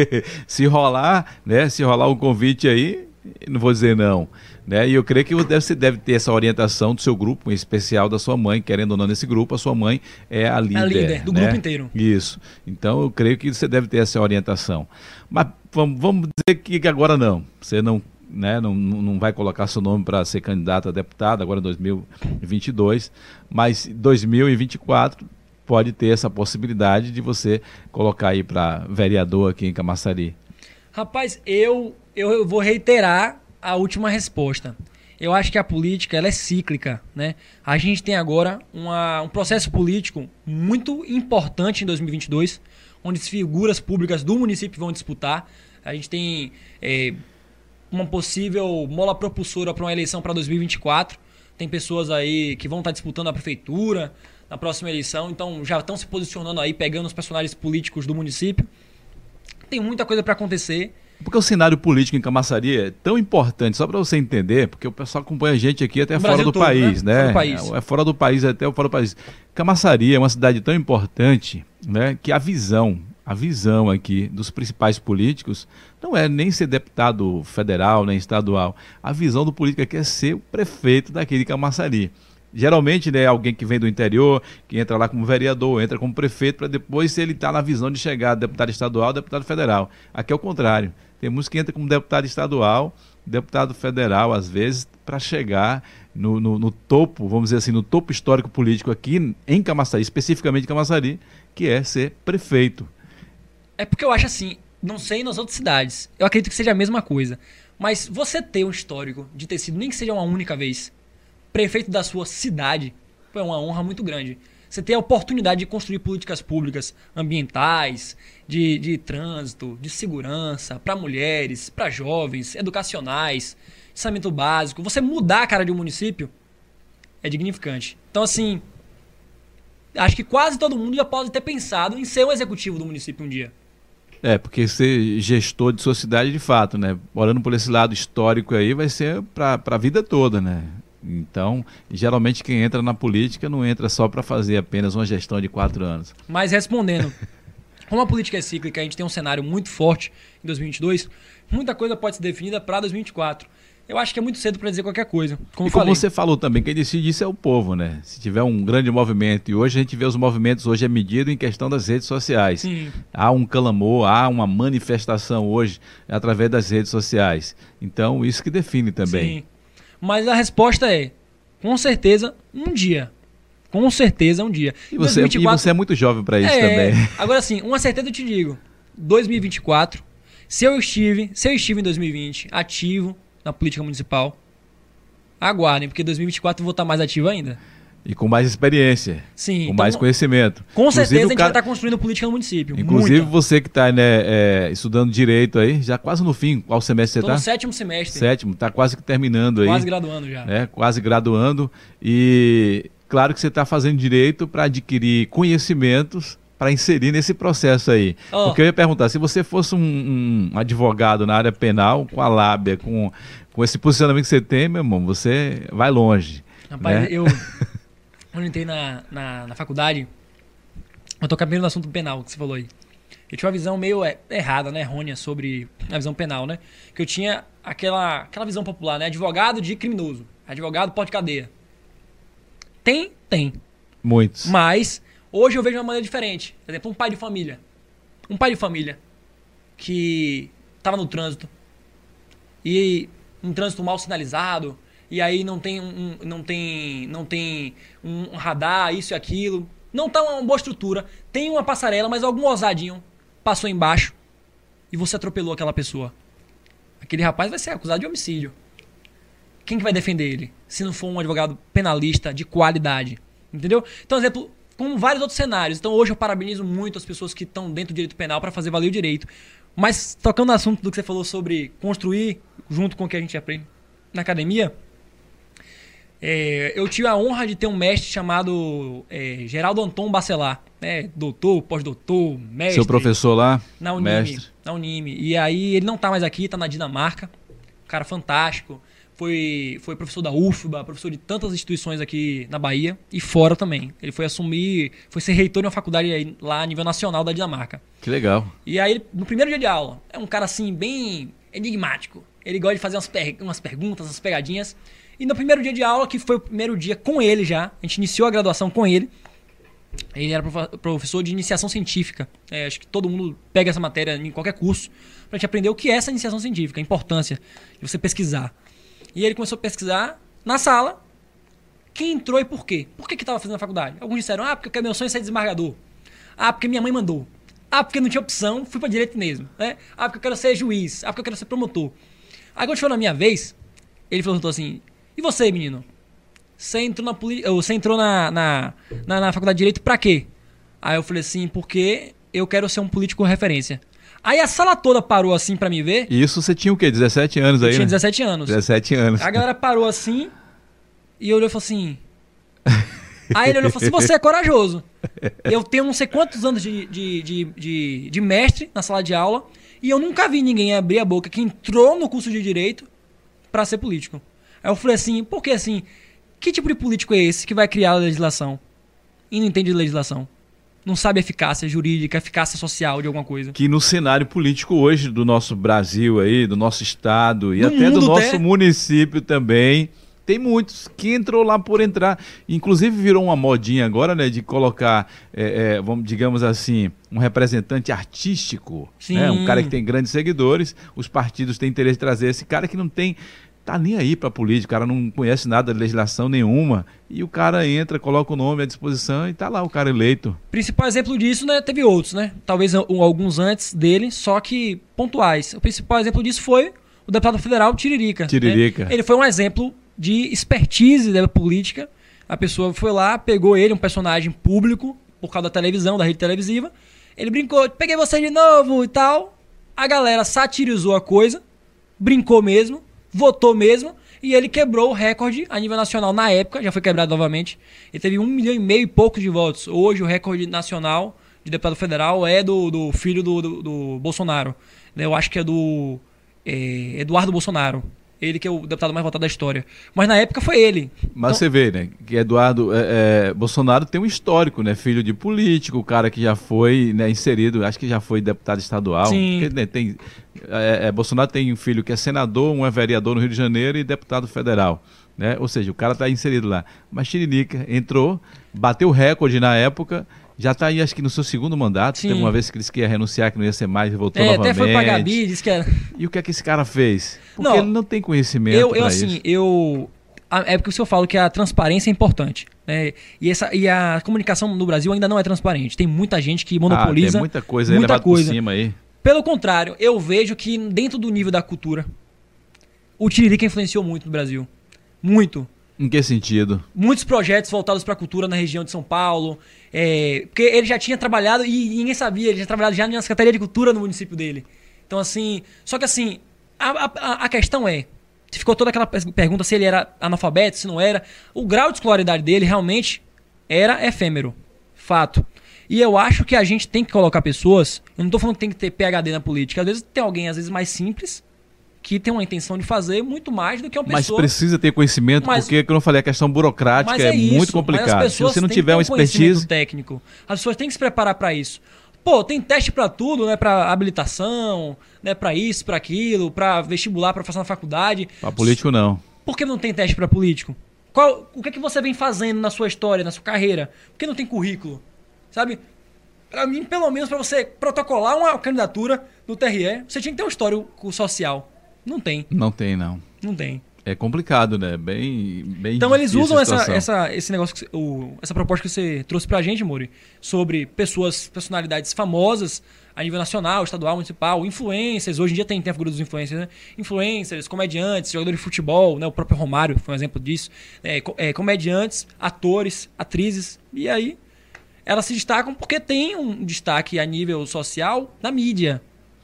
se rolar, né? Se rolar um convite aí, não vou dizer não. Né? E eu creio que você deve ter essa orientação do seu grupo, em especial da sua mãe, querendo ou não nesse grupo, a sua mãe é a líder. A líder do né? grupo inteiro. Isso. Então eu creio que você deve ter essa orientação. Mas vamos, vamos dizer que agora não. Você não né, não, não vai colocar seu nome para ser candidato a deputado agora em 2022, mas 2024 pode ter essa possibilidade de você colocar aí para vereador aqui em Camaçari. Rapaz, eu, eu vou reiterar a última resposta. Eu acho que a política ela é cíclica, né? A gente tem agora uma, um processo político muito importante em 2022, onde as figuras públicas do município vão disputar. A gente tem é, uma possível mola propulsora para uma eleição para 2024. Tem pessoas aí que vão estar tá disputando a prefeitura na próxima eleição, então já estão se posicionando aí, pegando os personagens políticos do município. Tem muita coisa para acontecer. Porque o cenário político em Camaçari é tão importante, só para você entender, porque o pessoal acompanha a gente aqui até fora do todo, país, né? né? Fora do país. É fora do país até fora do país. Camaçari é uma cidade tão importante, né, que a visão a visão aqui dos principais políticos não é nem ser deputado federal, nem estadual. A visão do político aqui é ser o prefeito daquele Camaçari. Geralmente, né, alguém que vem do interior, que entra lá como vereador, entra como prefeito, para depois, ele está na visão de chegar deputado estadual, deputado federal. Aqui é o contrário. Temos que entra como deputado estadual, deputado federal, às vezes, para chegar no, no, no, topo, vamos dizer assim, no topo histórico político aqui em Camaçari, especificamente em Camaçari, que é ser prefeito. É porque eu acho assim, não sei nas outras cidades. Eu acredito que seja a mesma coisa. Mas você ter um histórico de ter sido, nem que seja uma única vez, prefeito da sua cidade, é uma honra muito grande. Você ter a oportunidade de construir políticas públicas ambientais, de, de trânsito, de segurança, para mulheres, para jovens, educacionais, saneamento básico. Você mudar a cara de um município é dignificante. Então, assim, acho que quase todo mundo já pode ter pensado em ser um executivo do município um dia. É, porque ser gestor de sua cidade, de fato, né? Olhando por esse lado histórico aí, vai ser para a vida toda, né? Então, geralmente quem entra na política não entra só para fazer apenas uma gestão de quatro anos. Mas respondendo, como a política é cíclica, a gente tem um cenário muito forte em 2022, muita coisa pode ser definida para 2024. Eu acho que é muito cedo para dizer qualquer coisa. Como e como você falou também, quem decide isso é o povo, né? Se tiver um grande movimento, e hoje a gente vê os movimentos hoje é medido em questão das redes sociais. Sim. Há um clamor, há uma manifestação hoje através das redes sociais. Então, isso que define também. Sim. Mas a resposta é, com certeza, um dia. Com certeza, um dia. E você, 2024... e você é muito jovem para isso é... também. Agora sim, uma certeza eu te digo. 2024, se eu estive, se eu estive em 2020 ativo, na política municipal. Aguardem, porque 2024 eu vou estar mais ativo ainda. E com mais experiência. Sim. Com então, mais conhecimento. Com inclusive, certeza a gente cara... vai estar construindo política no município. Inclusive Muita. você que está né, é, estudando direito aí, já quase no fim. Qual semestre você está? no sétimo semestre. Sétimo, está quase que terminando aí. Quase graduando já. Né, quase graduando. E claro que você está fazendo direito para adquirir conhecimentos para inserir nesse processo aí. Oh. Porque eu ia perguntar, se você fosse um, um, advogado na área penal, com a lábia, com, com esse posicionamento que você tem, meu irmão, você vai longe. Rapaz, né? eu, quando entrei na, na, na faculdade, eu tô primeiro no assunto penal que você falou aí. Eu tinha uma visão meio é, errada, né, errônea sobre a visão penal, né? Que eu tinha aquela, aquela visão popular, né? Advogado de criminoso. Advogado pode cadeia. Tem? Tem. Muitos. Mas Hoje eu vejo de uma maneira diferente. Por exemplo, um pai de família. Um pai de família que estava no trânsito e um trânsito mal sinalizado e aí não tem um, não tem não tem um radar isso e aquilo não tá uma boa estrutura tem uma passarela mas algum ousadinho passou embaixo e você atropelou aquela pessoa. Aquele rapaz vai ser acusado de homicídio. Quem que vai defender ele? Se não for um advogado penalista de qualidade. Entendeu? Então, exemplo, com vários outros cenários. Então, hoje eu parabenizo muito as pessoas que estão dentro do direito penal para fazer valer o direito. Mas, tocando no assunto do que você falou sobre construir junto com o que a gente aprende na academia, é, eu tive a honra de ter um mestre chamado é, Geraldo Anton Bacelar, né? Doutor, pós-doutor, mestre. Seu professor lá? Na Unime. Mestre. Na Unime. E aí ele não tá mais aqui, tá na Dinamarca. Um cara fantástico. Foi, foi professor da UFBA, professor de tantas instituições aqui na Bahia e fora também. Ele foi assumir, foi ser reitor de uma faculdade lá a nível nacional da Dinamarca. Que legal. E aí, no primeiro dia de aula, é um cara assim, bem enigmático. Ele gosta de fazer umas, per umas perguntas, umas pegadinhas. E no primeiro dia de aula, que foi o primeiro dia com ele já, a gente iniciou a graduação com ele. Ele era professor de iniciação científica. É, acho que todo mundo pega essa matéria em qualquer curso para gente aprender o que é essa iniciação científica, a importância de você pesquisar. E ele começou a pesquisar na sala quem entrou e por quê. Por que estava fazendo a faculdade? Alguns disseram, ah, porque meu sonho é ser desembargador. Ah, porque minha mãe mandou. Ah, porque não tinha opção, fui para direito mesmo. Né? Ah, porque eu quero ser juiz. Ah, porque eu quero ser promotor. Aí quando chegou na minha vez, ele falou assim, e você, menino? Você entrou na, você entrou na, na, na, na faculdade de Direito pra quê? Aí eu falei assim, porque eu quero ser um político referência. Aí a sala toda parou assim para me ver. Isso você tinha o quê? 17 anos eu aí? Tinha né? 17 anos. 17 anos. A galera parou assim e olhou e falou assim. Aí ele olhou e falou assim: você é corajoso. Eu tenho não sei quantos anos de, de, de, de, de mestre na sala de aula e eu nunca vi ninguém abrir a boca que entrou no curso de direito para ser político. Aí eu falei assim, por que assim? Que tipo de político é esse que vai criar a legislação e não entende de legislação? Não sabe eficácia jurídica, eficácia social de alguma coisa. Que no cenário político hoje do nosso Brasil aí, do nosso estado e no até do nosso até... município também, tem muitos que entrou lá por entrar. Inclusive virou uma modinha agora, né, de colocar, é, é, vamos, digamos assim, um representante artístico, né, um cara que tem grandes seguidores. Os partidos têm interesse em trazer esse cara que não tem tá nem aí para política, o cara não conhece nada de legislação nenhuma, e o cara entra, coloca o nome à disposição e tá lá o cara eleito. Principal exemplo disso, né, teve outros, né? Talvez alguns antes dele, só que pontuais. O principal exemplo disso foi o deputado federal Tiririca. Né? Tiririca. Né? Ele foi um exemplo de expertise da política. A pessoa foi lá, pegou ele, um personagem público, por causa da televisão, da rede televisiva. Ele brincou, peguei você de novo e tal. A galera satirizou a coisa, brincou mesmo votou mesmo e ele quebrou o recorde a nível nacional na época, já foi quebrado novamente. Ele teve um milhão e meio e pouco de votos. Hoje o recorde nacional de deputado federal é do, do filho do, do, do Bolsonaro. Eu acho que é do é, Eduardo Bolsonaro. Ele que é o deputado mais votado da história. Mas na época foi ele. Mas então... você vê, né? Que Eduardo é, é, Bolsonaro tem um histórico, né? Filho de político, cara que já foi né, inserido, acho que já foi deputado estadual. Sim. Porque, né, tem, é, é, Bolsonaro tem um filho que é senador, um é vereador no Rio de Janeiro e deputado federal. Né? Ou seja, o cara está inserido lá. Mas Tiririca entrou, bateu recorde na época já está aí, acho que no seu segundo mandato. Sim. Teve uma vez que disse que ia renunciar, que não ia ser mais, e voltou é, novamente. Até foi pra Gabi, disse que era. E o que é que esse cara fez? Porque não, ele não tem conhecimento. Eu, eu assim, isso. eu. É porque o senhor fala que a transparência é importante. Né? E, essa, e a comunicação no Brasil ainda não é transparente. Tem muita gente que monopoliza. Ah, tem muita coisa muita aí coisa. por cima aí. Pelo contrário, eu vejo que dentro do nível da cultura, o Tiririca influenciou muito no Brasil. Muito. Em que sentido? Muitos projetos voltados para a cultura na região de São Paulo. É, porque ele já tinha trabalhado, e ninguém sabia, ele já trabalhado já na Secretaria de Cultura no município dele. Então, assim. Só que, assim, a, a, a questão é. Ficou toda aquela pergunta se ele era analfabeto, se não era. O grau de escolaridade dele realmente era efêmero. Fato. E eu acho que a gente tem que colocar pessoas. Eu não estou falando que tem que ter PHD na política. Às vezes tem alguém, às vezes, mais simples que tem uma intenção de fazer muito mais do que uma pessoa. Mas precisa ter conhecimento, mas, porque, como eu falei, a questão burocrática é, é isso, muito complicada. Se você não tiver um expertise. técnico, as pessoas têm que se preparar para isso. Pô, tem teste para tudo, né? Para habilitação, né? Para isso, para aquilo, para vestibular, para fazer na faculdade. Para político não. Por que não tem teste para político? Qual, o que é que você vem fazendo na sua história, na sua carreira? Por que não tem currículo? Sabe? Para mim, pelo menos para você protocolar uma candidatura no TRE, você tinha que ter um histórico social. Não tem. Não tem, não. Não tem. É complicado, né? Bem, bem Então eles usam essa, essa, esse negócio, que, o, essa proposta que você trouxe pra gente, Muri, sobre pessoas, personalidades famosas a nível nacional, estadual, municipal, influencers, hoje em dia tem, tem a figura dos influencers, né? Influencers, comediantes, jogadores de futebol, né? O próprio Romário foi um exemplo disso. É, é, comediantes, atores, atrizes, e aí elas se destacam porque tem um destaque a nível social na mídia.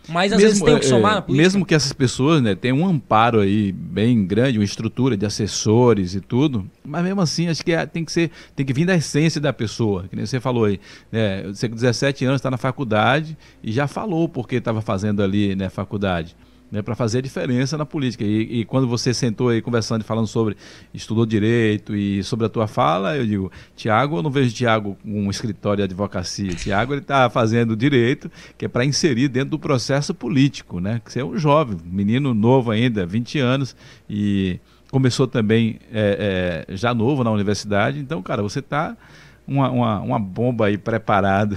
Mas às mesmo, vezes tem que somar é, na política. Mesmo que essas pessoas né, tenham um amparo aí bem grande, uma estrutura de assessores e tudo, mas mesmo assim acho que é, tem que ser, tem que vir da essência da pessoa, que nem você falou aí. Né, você com 17 anos está na faculdade e já falou porque estava fazendo ali na né, faculdade né, para fazer a diferença na política. E, e, quando você sentou aí conversando e falando sobre estudou direito e sobre a tua fala, eu digo, Tiago, eu não vejo Tiago com um escritório de advocacia. Tiago ele está fazendo direito, que é para inserir dentro do processo político, né? Que você é um jovem, menino novo ainda, 20 anos e começou também é, é, já novo na universidade. Então, cara, você está uma, uma, uma bomba aí preparada.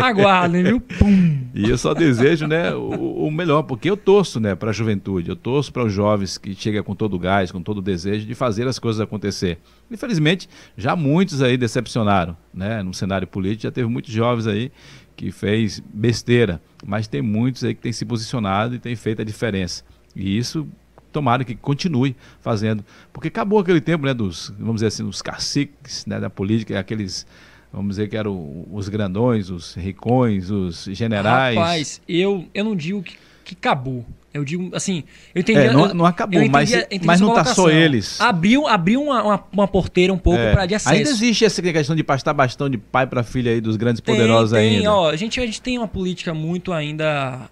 Aguardem, viu? Pum. E eu só desejo né, o, o melhor, porque eu torço né, para a juventude, eu torço para os jovens que chegam com todo o gás, com todo o desejo de fazer as coisas acontecer. Infelizmente, já muitos aí decepcionaram né, no cenário político, já teve muitos jovens aí que fez besteira, mas tem muitos aí que têm se posicionado e têm feito a diferença. E isso tomara que continue fazendo. Porque acabou aquele tempo, né, dos, vamos dizer assim, dos caciques né, da política, aqueles, vamos dizer que eram os grandões, os ricões, os generais. Rapaz, eu, eu não digo que, que acabou. Eu digo, assim, eu entendi. É, não, não acabou, entendi, mas, entendi mas não está só eles. Abriu, abriu uma, uma, uma porteira um pouco é. para de acesso. Ainda existe essa questão de pastar bastão de pai para filha aí dos grandes tem, poderosos tem, ainda. Ó, a, gente, a gente tem uma política muito ainda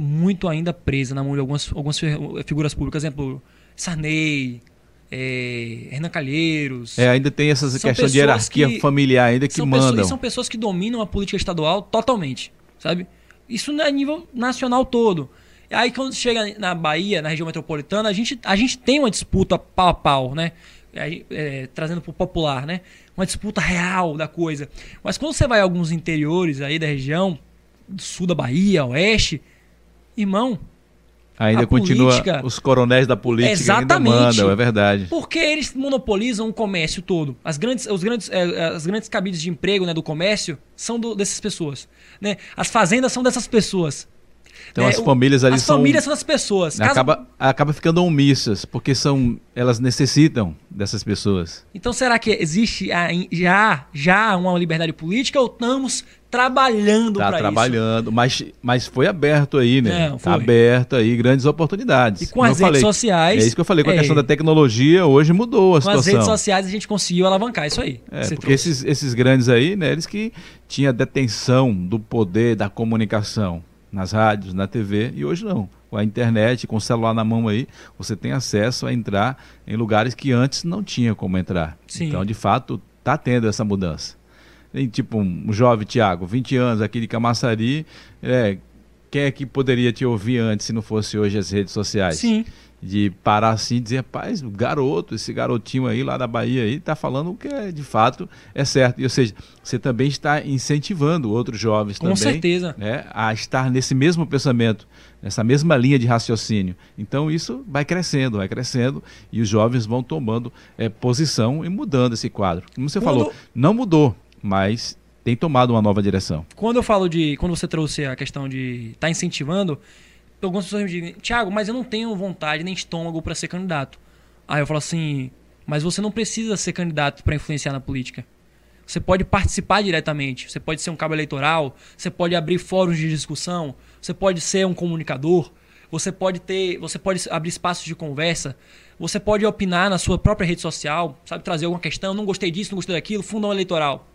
muito ainda presa na mão de algumas, algumas figuras públicas, exemplo, Sarney, é, Hernan Calheiros. É, ainda tem essas questões de hierarquia que, familiar ainda que são mandam. Pessoas, são pessoas que dominam a política estadual totalmente, sabe? Isso é nível nacional todo. Aí quando chega na Bahia, na região metropolitana, a gente, a gente tem uma disputa pau a pau, né? É, é, trazendo para o popular, né? Uma disputa real da coisa. Mas quando você vai a alguns interiores aí da região, sul da Bahia, oeste, Irmão, Ainda continua política, os coronéis da política exatamente, ainda mandam, é verdade. Porque eles monopolizam o comércio todo. As grandes, os grandes, é, as grandes cabides de emprego né, do comércio são do, dessas pessoas. Né? As fazendas são dessas pessoas. Então é, as famílias ali as são. As famílias são das pessoas. Caso... Acaba, acaba ficando omissas, porque são, elas necessitam dessas pessoas. Então será que existe já, já uma liberdade política ou estamos trabalhando tá para isso. trabalhando, mas, mas foi aberto aí, né? Não, tá aberto aí grandes oportunidades. E com as redes falei, sociais. É isso que eu falei, com a é, questão da tecnologia, hoje mudou a com situação. Com as redes sociais a gente conseguiu alavancar isso aí. É, porque esses, esses grandes aí, né, eles que tinham detenção do poder da comunicação nas rádios, na TV, e hoje não. Com a internet, com o celular na mão aí, você tem acesso a entrar em lugares que antes não tinha como entrar. Sim. Então, de fato, está tendo essa mudança tipo um jovem Tiago, 20 anos aqui de Camaçari, é, quem é que poderia te ouvir antes se não fosse hoje as redes sociais? Sim. De parar assim e dizer, rapaz, o garoto, esse garotinho aí lá da Bahia aí, tá falando o que é, de fato é certo. E, ou seja, você também está incentivando outros jovens Com também certeza. Né, a estar nesse mesmo pensamento, nessa mesma linha de raciocínio. Então isso vai crescendo, vai crescendo e os jovens vão tomando é, posição e mudando esse quadro. Como você Quando... falou, não mudou mas tem tomado uma nova direção. Quando eu falo de. Quando você trouxe a questão de estar tá incentivando, algumas pessoas me dizem, Tiago, mas eu não tenho vontade nem estômago para ser candidato. Aí eu falo assim, mas você não precisa ser candidato para influenciar na política. Você pode participar diretamente, você pode ser um cabo eleitoral, você pode abrir fóruns de discussão, você pode ser um comunicador, você pode ter, você pode abrir espaços de conversa, você pode opinar na sua própria rede social, sabe trazer alguma questão, não gostei disso, não gostei daquilo, fundão eleitoral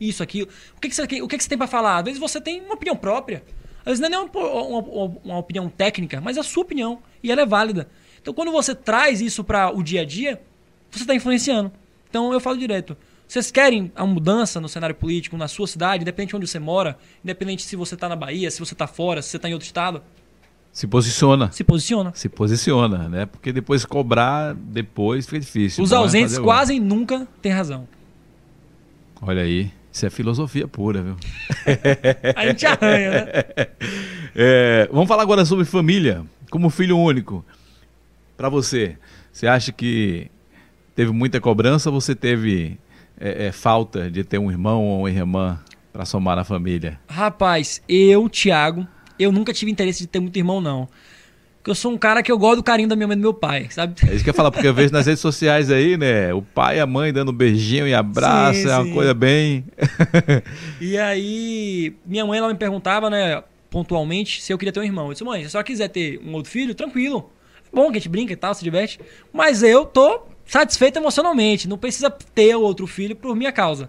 isso, aquilo. O que, que, você, o que, que você tem para falar? Às vezes você tem uma opinião própria. Às vezes não é nem uma, uma, uma, opinião técnica, mas é a sua opinião. E ela é válida. Então quando você traz isso para o dia a dia, você está influenciando. Então eu falo direto. Vocês querem a mudança no cenário político, na sua cidade, independente de onde você mora, independente se você está na Bahia, se você está fora, se você está em outro estado? Se posiciona. Se posiciona. Se posiciona, né? Porque depois cobrar, depois fica difícil. Os ausentes quase nunca têm razão. Olha aí. Isso é filosofia pura, viu? a gente arranha, né? É, vamos falar agora sobre família. Como filho único. Para você, você acha que teve muita cobrança ou você teve é, é, falta de ter um irmão ou uma irmã para somar na família? Rapaz, eu, Thiago, eu nunca tive interesse de ter muito irmão, não. Porque eu sou um cara que eu gosto do carinho da minha mãe e do meu pai, sabe? É isso que eu ia falar, porque eu vejo nas redes sociais aí, né? O pai e a mãe dando beijinho e abraço, sim, é uma sim. coisa bem. e aí, minha mãe ela me perguntava, né, pontualmente, se eu queria ter um irmão. Eu disse, mãe, se a senhora quiser ter um outro filho, tranquilo. É bom que a gente brinca e tal, se diverte. Mas eu tô satisfeito emocionalmente, não precisa ter outro filho por minha causa.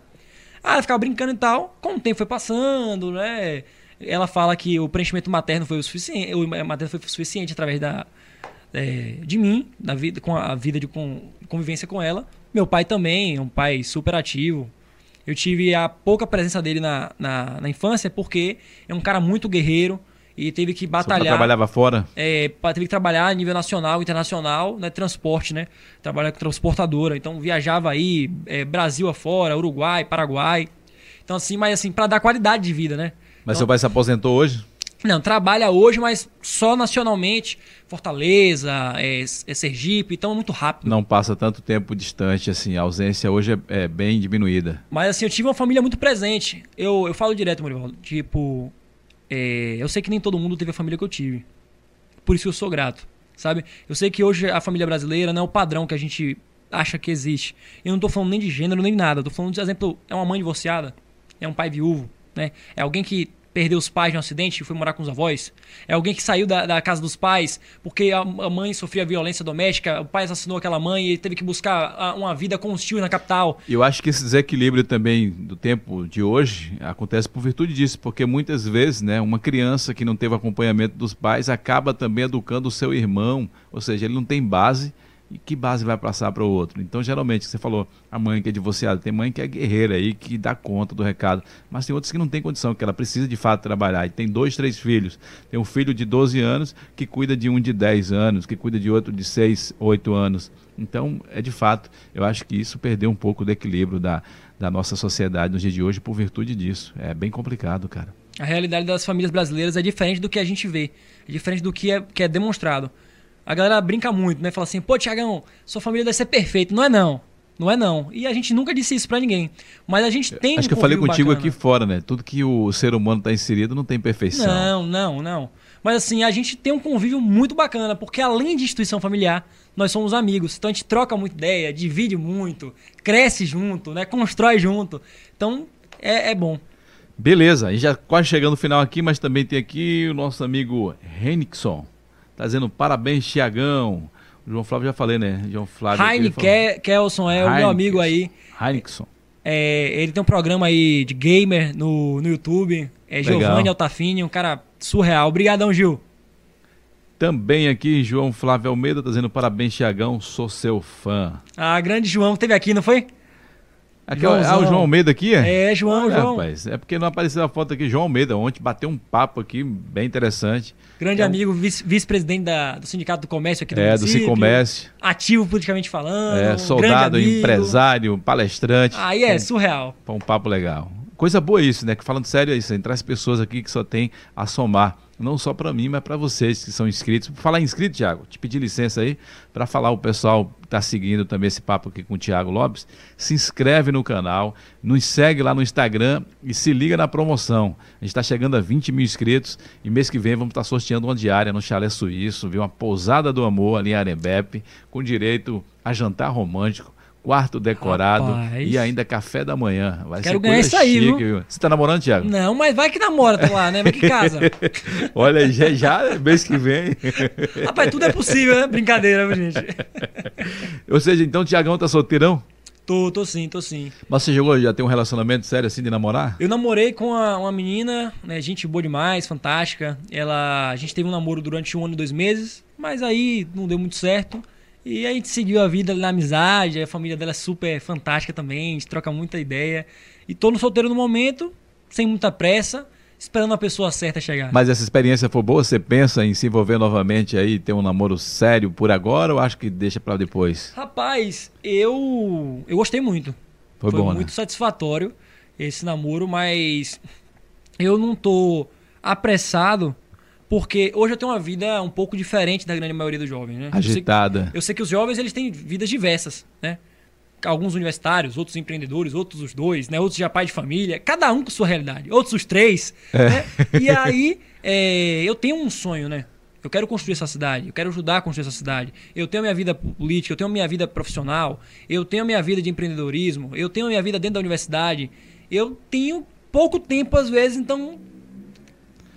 Ah, ela ficava brincando e tal. Com o tempo foi passando, né? Ela fala que o preenchimento materno foi o suficiente, o materno foi o suficiente através da, é, de mim, da vida, com a vida de com, convivência com ela. Meu pai também, um pai super ativo. Eu tive a pouca presença dele na, na, na infância porque é um cara muito guerreiro e teve que batalhar. trabalhava fora? É, teve que trabalhar a nível nacional, internacional, né, transporte, né? Trabalhar com transportadora. Então viajava aí, é, Brasil afora, Uruguai, Paraguai. Então assim, mas assim, para dar qualidade de vida, né? Mas então, seu pai se aposentou hoje? Não, trabalha hoje, mas só nacionalmente. Fortaleza, é, é Sergipe, então é muito rápido. Não passa tanto tempo distante, assim. A ausência hoje é, é bem diminuída. Mas assim, eu tive uma família muito presente. Eu, eu falo direto, Murivaldo. Tipo, é, eu sei que nem todo mundo teve a família que eu tive. Por isso que eu sou grato, sabe? Eu sei que hoje a família brasileira não é o padrão que a gente acha que existe. Eu não tô falando nem de gênero nem nada. Eu tô falando de exemplo, é uma mãe divorciada, é um pai viúvo, né? É alguém que perdeu os pais no acidente e foi morar com os avós. É alguém que saiu da, da casa dos pais porque a, a, mãe sofria violência doméstica, o pai assassinou aquela mãe e teve que buscar a, uma vida com os tios na capital. Eu acho que esse desequilíbrio também do tempo de hoje acontece por virtude disso, porque muitas vezes, né, uma criança que não teve acompanhamento dos pais acaba também educando o seu irmão, ou seja, ele não tem base e que base vai passar para o outro? Então, geralmente, você falou, a mãe que é divorciada, tem mãe que é guerreira aí, que dá conta do recado, mas tem outras que não tem condição, que ela precisa de fato trabalhar, e tem dois, três filhos. Tem um filho de 12 anos que cuida de um de 10 anos, que cuida de outro de 6, 8 anos. Então, é de fato, eu acho que isso perdeu um pouco do equilíbrio da, da nossa sociedade nos dias de hoje por virtude disso. É bem complicado, cara. A realidade das famílias brasileiras é diferente do que a gente vê, é diferente do que é, que é demonstrado. A galera brinca muito, né? Fala assim, pô, Tiagão, sua família deve ser perfeita. Não é não. Não é não. E a gente nunca disse isso para ninguém. Mas a gente tem Acho um que eu falei contigo bacana. aqui fora, né? Tudo que o ser humano tá inserido não tem perfeição. Não, não, não. Mas assim, a gente tem um convívio muito bacana, porque além de instituição familiar, nós somos amigos. Então a gente troca muita ideia, divide muito, cresce junto, né? Constrói junto. Então é, é bom. Beleza, e já quase chegando no final aqui, mas também tem aqui o nosso amigo Henrickson. Tá dizendo parabéns, Tiagão. O João Flávio já falei, né? João Flávio. Heine Kelson é o meu amigo aí. Heineken. É, ele tem um programa aí de gamer no, no YouTube. É Giovanni Altafini, um cara surreal. Obrigadão, Gil. Também aqui, João Flávio Almeida tá dizendo parabéns, Tiagão, sou seu fã. Ah, grande João, teve aqui, não foi? Aqui, ah, o João Almeida aqui? É, é João, Olha, João. Rapaz, é porque não apareceu a foto aqui, João Almeida. Ontem bateu um papo aqui bem interessante. Grande é amigo, vice-presidente do Sindicato do Comércio aqui do É, do Sicomércio. Ativo politicamente falando. É, soldado, empresário, palestrante. Aí é, surreal. Foi um papo legal. Coisa boa isso, né? Que falando sério é isso, traz pessoas aqui que só tem a somar não só para mim, mas para vocês que são inscritos. Falar inscrito, Tiago, te pedir licença aí para falar o pessoal que está seguindo também esse papo aqui com o Tiago Lopes. Se inscreve no canal, nos segue lá no Instagram e se liga na promoção. A gente está chegando a 20 mil inscritos e mês que vem vamos estar tá sorteando uma diária no Chalé Suíço, viu? Uma pousada do amor ali em Arembepe, com direito a jantar romântico quarto decorado Rapaz. e ainda café da manhã. Vai Quero ganhar isso aí, chique, viu? Você tá namorando, Thiago? Não, mas vai que namora, tá lá, né? Vai que casa. Olha, já, já mês que vem. Rapaz, tudo é possível, né? Brincadeira, gente? Ou seja, então o Tiagão tá solteirão? Tô, tô sim, tô sim. Mas você chegou já tem um relacionamento sério assim de namorar? Eu namorei com a, uma menina, né, gente boa demais, fantástica. Ela, a gente teve um namoro durante um ano e dois meses, mas aí não deu muito certo. E a gente seguiu a vida na amizade, a família dela é super fantástica também, a gente troca muita ideia. E tô no solteiro no momento, sem muita pressa, esperando a pessoa certa chegar. Mas essa experiência foi boa? Você pensa em se envolver novamente aí, ter um namoro sério por agora ou acho que deixa para depois? Rapaz, eu eu gostei muito. Foi, foi bom, muito né? satisfatório esse namoro, mas eu não tô apressado Porque hoje eu tenho uma vida um pouco diferente da grande maioria dos jovens, né? Agitada. Eu sei, eu sei que os jovens eles têm vidas diversas, né? Alguns universitários, outros empreendedores, outros os dois, né? Outros já pai de família, cada um com sua realidade, outros os três. É. Né? E aí é, eu tenho um sonho, né? Eu quero construir essa cidade, eu quero ajudar a construir essa cidade. Eu tenho a minha vida política, eu tenho a minha vida profissional, eu tenho a minha vida de empreendedorismo, eu tenho a minha vida dentro da universidade. Eu tenho pouco tempo às vezes, então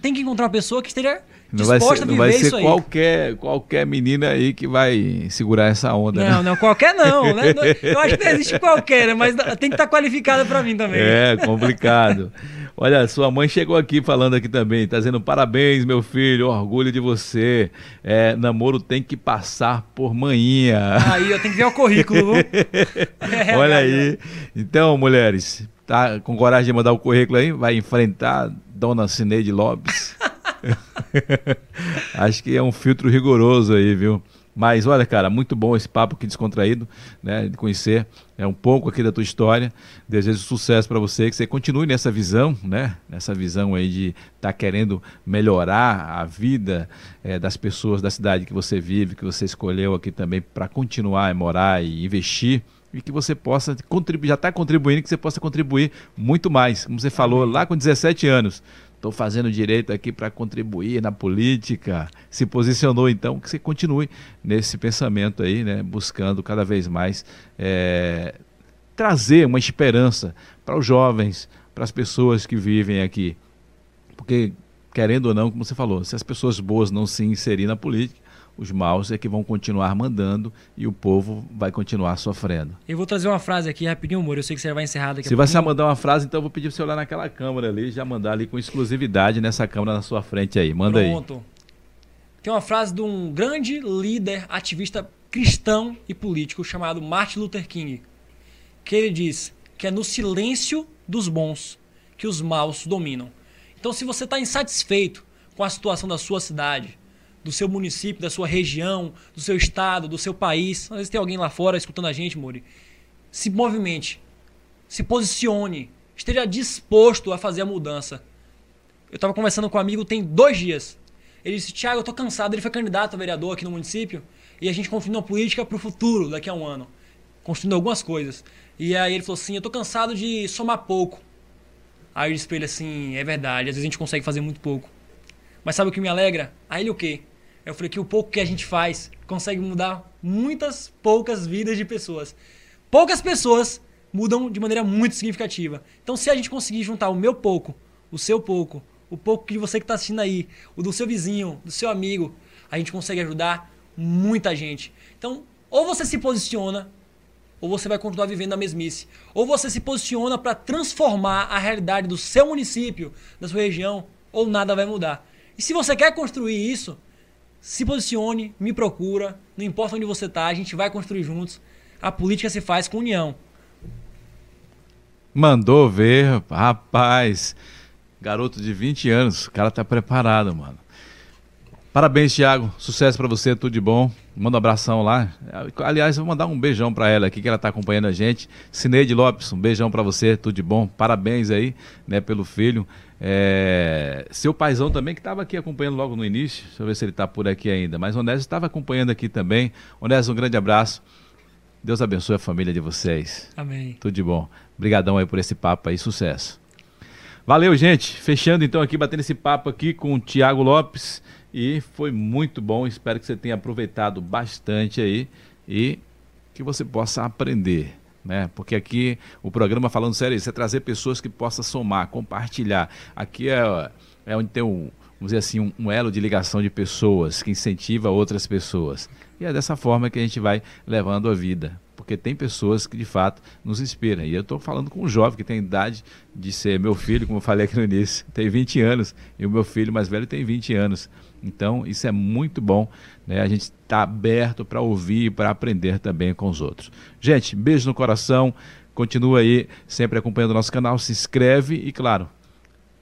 tem que encontrar uma pessoa que esteja não vai ser, não vai ser qualquer, qualquer menina aí que vai segurar essa onda. Não, né? não, qualquer não, né? Eu acho que não existe qualquer, né? mas tem que estar qualificada para mim também. É, complicado. Olha, sua mãe chegou aqui falando aqui também, tá dizendo parabéns, meu filho, orgulho de você. É, namoro tem que passar por manhinha. Aí, eu tenho que ver o currículo. é, Olha aí. Então, mulheres, tá com coragem de mandar o currículo aí? Vai enfrentar Dona Cineide Lopes. Acho que é um filtro rigoroso aí, viu? Mas olha, cara, muito bom esse papo aqui descontraído, né? De conhecer é, um pouco aqui da tua história. Desejo sucesso para você, que você continue nessa visão, né? Nessa visão aí de estar tá querendo melhorar a vida é, das pessoas da cidade que você vive, que você escolheu aqui também para continuar a morar e investir e que você possa contribuir, já está contribuindo, que você possa contribuir muito mais. Como você falou lá com 17 anos, estou fazendo direito aqui para contribuir na política, se posicionou então, que você continue nesse pensamento aí, né, buscando cada vez mais é, trazer uma esperança para os jovens, para as pessoas que vivem aqui. Porque, querendo ou não, como você falou, se as pessoas boas não se inserirem na política, os maus é que vão continuar mandando e o povo vai continuar sofrendo. Eu vou trazer uma frase aqui rapidinho, amor. Eu sei que você vai encerrar daqui Se você mandar uma frase, então eu vou pedir para você olhar naquela câmera ali, já mandar ali com exclusividade nessa câmera na sua frente aí. Manda Pronto. aí. Pronto. Tem uma frase de um grande líder ativista cristão e político chamado Martin Luther King, que ele diz que é no silêncio dos bons que os maus dominam. Então, se você está insatisfeito com a situação da sua cidade, do seu município, da sua região, do seu estado, do seu país. Às vezes tem alguém lá fora escutando a gente, Muri. Se movimente, se posicione, esteja disposto a fazer a mudança. Eu estava conversando com um amigo tem dois dias. Ele disse: Tiago, eu estou cansado. Ele foi candidato a vereador aqui no município e a gente construindo uma política para o futuro, daqui a um ano. Construindo algumas coisas. E aí ele falou assim: Eu estou cansado de somar pouco. Aí eu disse para ele assim: É verdade, às vezes a gente consegue fazer muito pouco. Mas sabe o que me alegra? Aí ele o quê? Eu falei que o pouco que a gente faz consegue mudar muitas poucas vidas de pessoas. Poucas pessoas mudam de maneira muito significativa. Então, se a gente conseguir juntar o meu pouco, o seu pouco, o pouco que você que está assistindo aí, o do seu vizinho, do seu amigo, a gente consegue ajudar muita gente. Então, ou você se posiciona, ou você vai continuar vivendo a mesmice. Ou você se posiciona para transformar a realidade do seu município, da sua região, ou nada vai mudar. E se você quer construir isso, se posicione, me procura, não importa onde você está, a gente vai construir juntos. A política se faz com união. Mandou ver, rapaz. Garoto de 20 anos, o cara tá preparado, mano. Parabéns, Thiago. Sucesso para você, tudo de bom. Manda um abração lá. Aliás, vou mandar um beijão para ela aqui, que ela tá acompanhando a gente. Cineide Lopes, um beijão para você, tudo de bom. Parabéns aí, né, pelo filho. É... Seu paizão também, que estava aqui acompanhando logo no início. Deixa eu ver se ele está por aqui ainda. Mas Onésio estava acompanhando aqui também. Onésio, um grande abraço. Deus abençoe a família de vocês. Amém. Tudo de bom. Obrigadão aí por esse papo aí, sucesso. Valeu, gente. Fechando então aqui, batendo esse papo aqui com o Tiago Lopes. E foi muito bom. Espero que você tenha aproveitado bastante aí e que você possa aprender né? Porque aqui o programa falando sério isso, é trazer pessoas que possam somar, compartilhar. Aqui é, é onde tem um, vamos dizer assim, um, um, elo de ligação de pessoas que incentiva outras pessoas. E é dessa forma que a gente vai levando a vida. Porque tem pessoas que de fato nos inspiram. E eu estou falando com um jovem que tem idade de ser meu filho, como eu falei aqui no início, tem 20 anos, e o meu filho mais velho tem 20 anos. Então, isso é muito bom, né? A gente está aberto para ouvir e para aprender também com os outros. Gente, beijo no coração. Continua aí sempre acompanhando o nosso canal, se inscreve e, claro,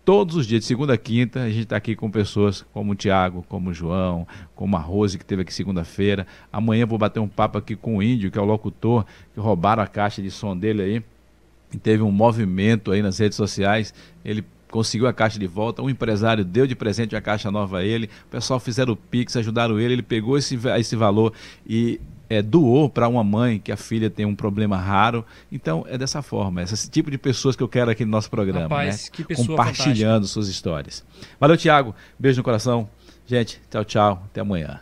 todos os dias, de segunda a quinta, a gente está aqui com pessoas como o Tiago, como o João, como a Rose, que teve aqui segunda-feira. Amanhã vou bater um papo aqui com o Índio, que é o locutor, que roubaram a caixa de som dele aí. E teve um movimento aí nas redes sociais. Ele conseguiu a caixa de volta, um empresário deu de presente a caixa nova a ele, o pessoal fizeram o Pix, ajudaram ele, ele pegou esse, esse valor e é, doou para uma mãe que a filha tem um problema raro. Então é dessa forma, esse tipo de pessoas que eu quero aqui no nosso programa, Rapaz, né? compartilhando fantástica. suas histórias. Valeu, Tiago. Beijo no coração. Gente, tchau, tchau. Até amanhã.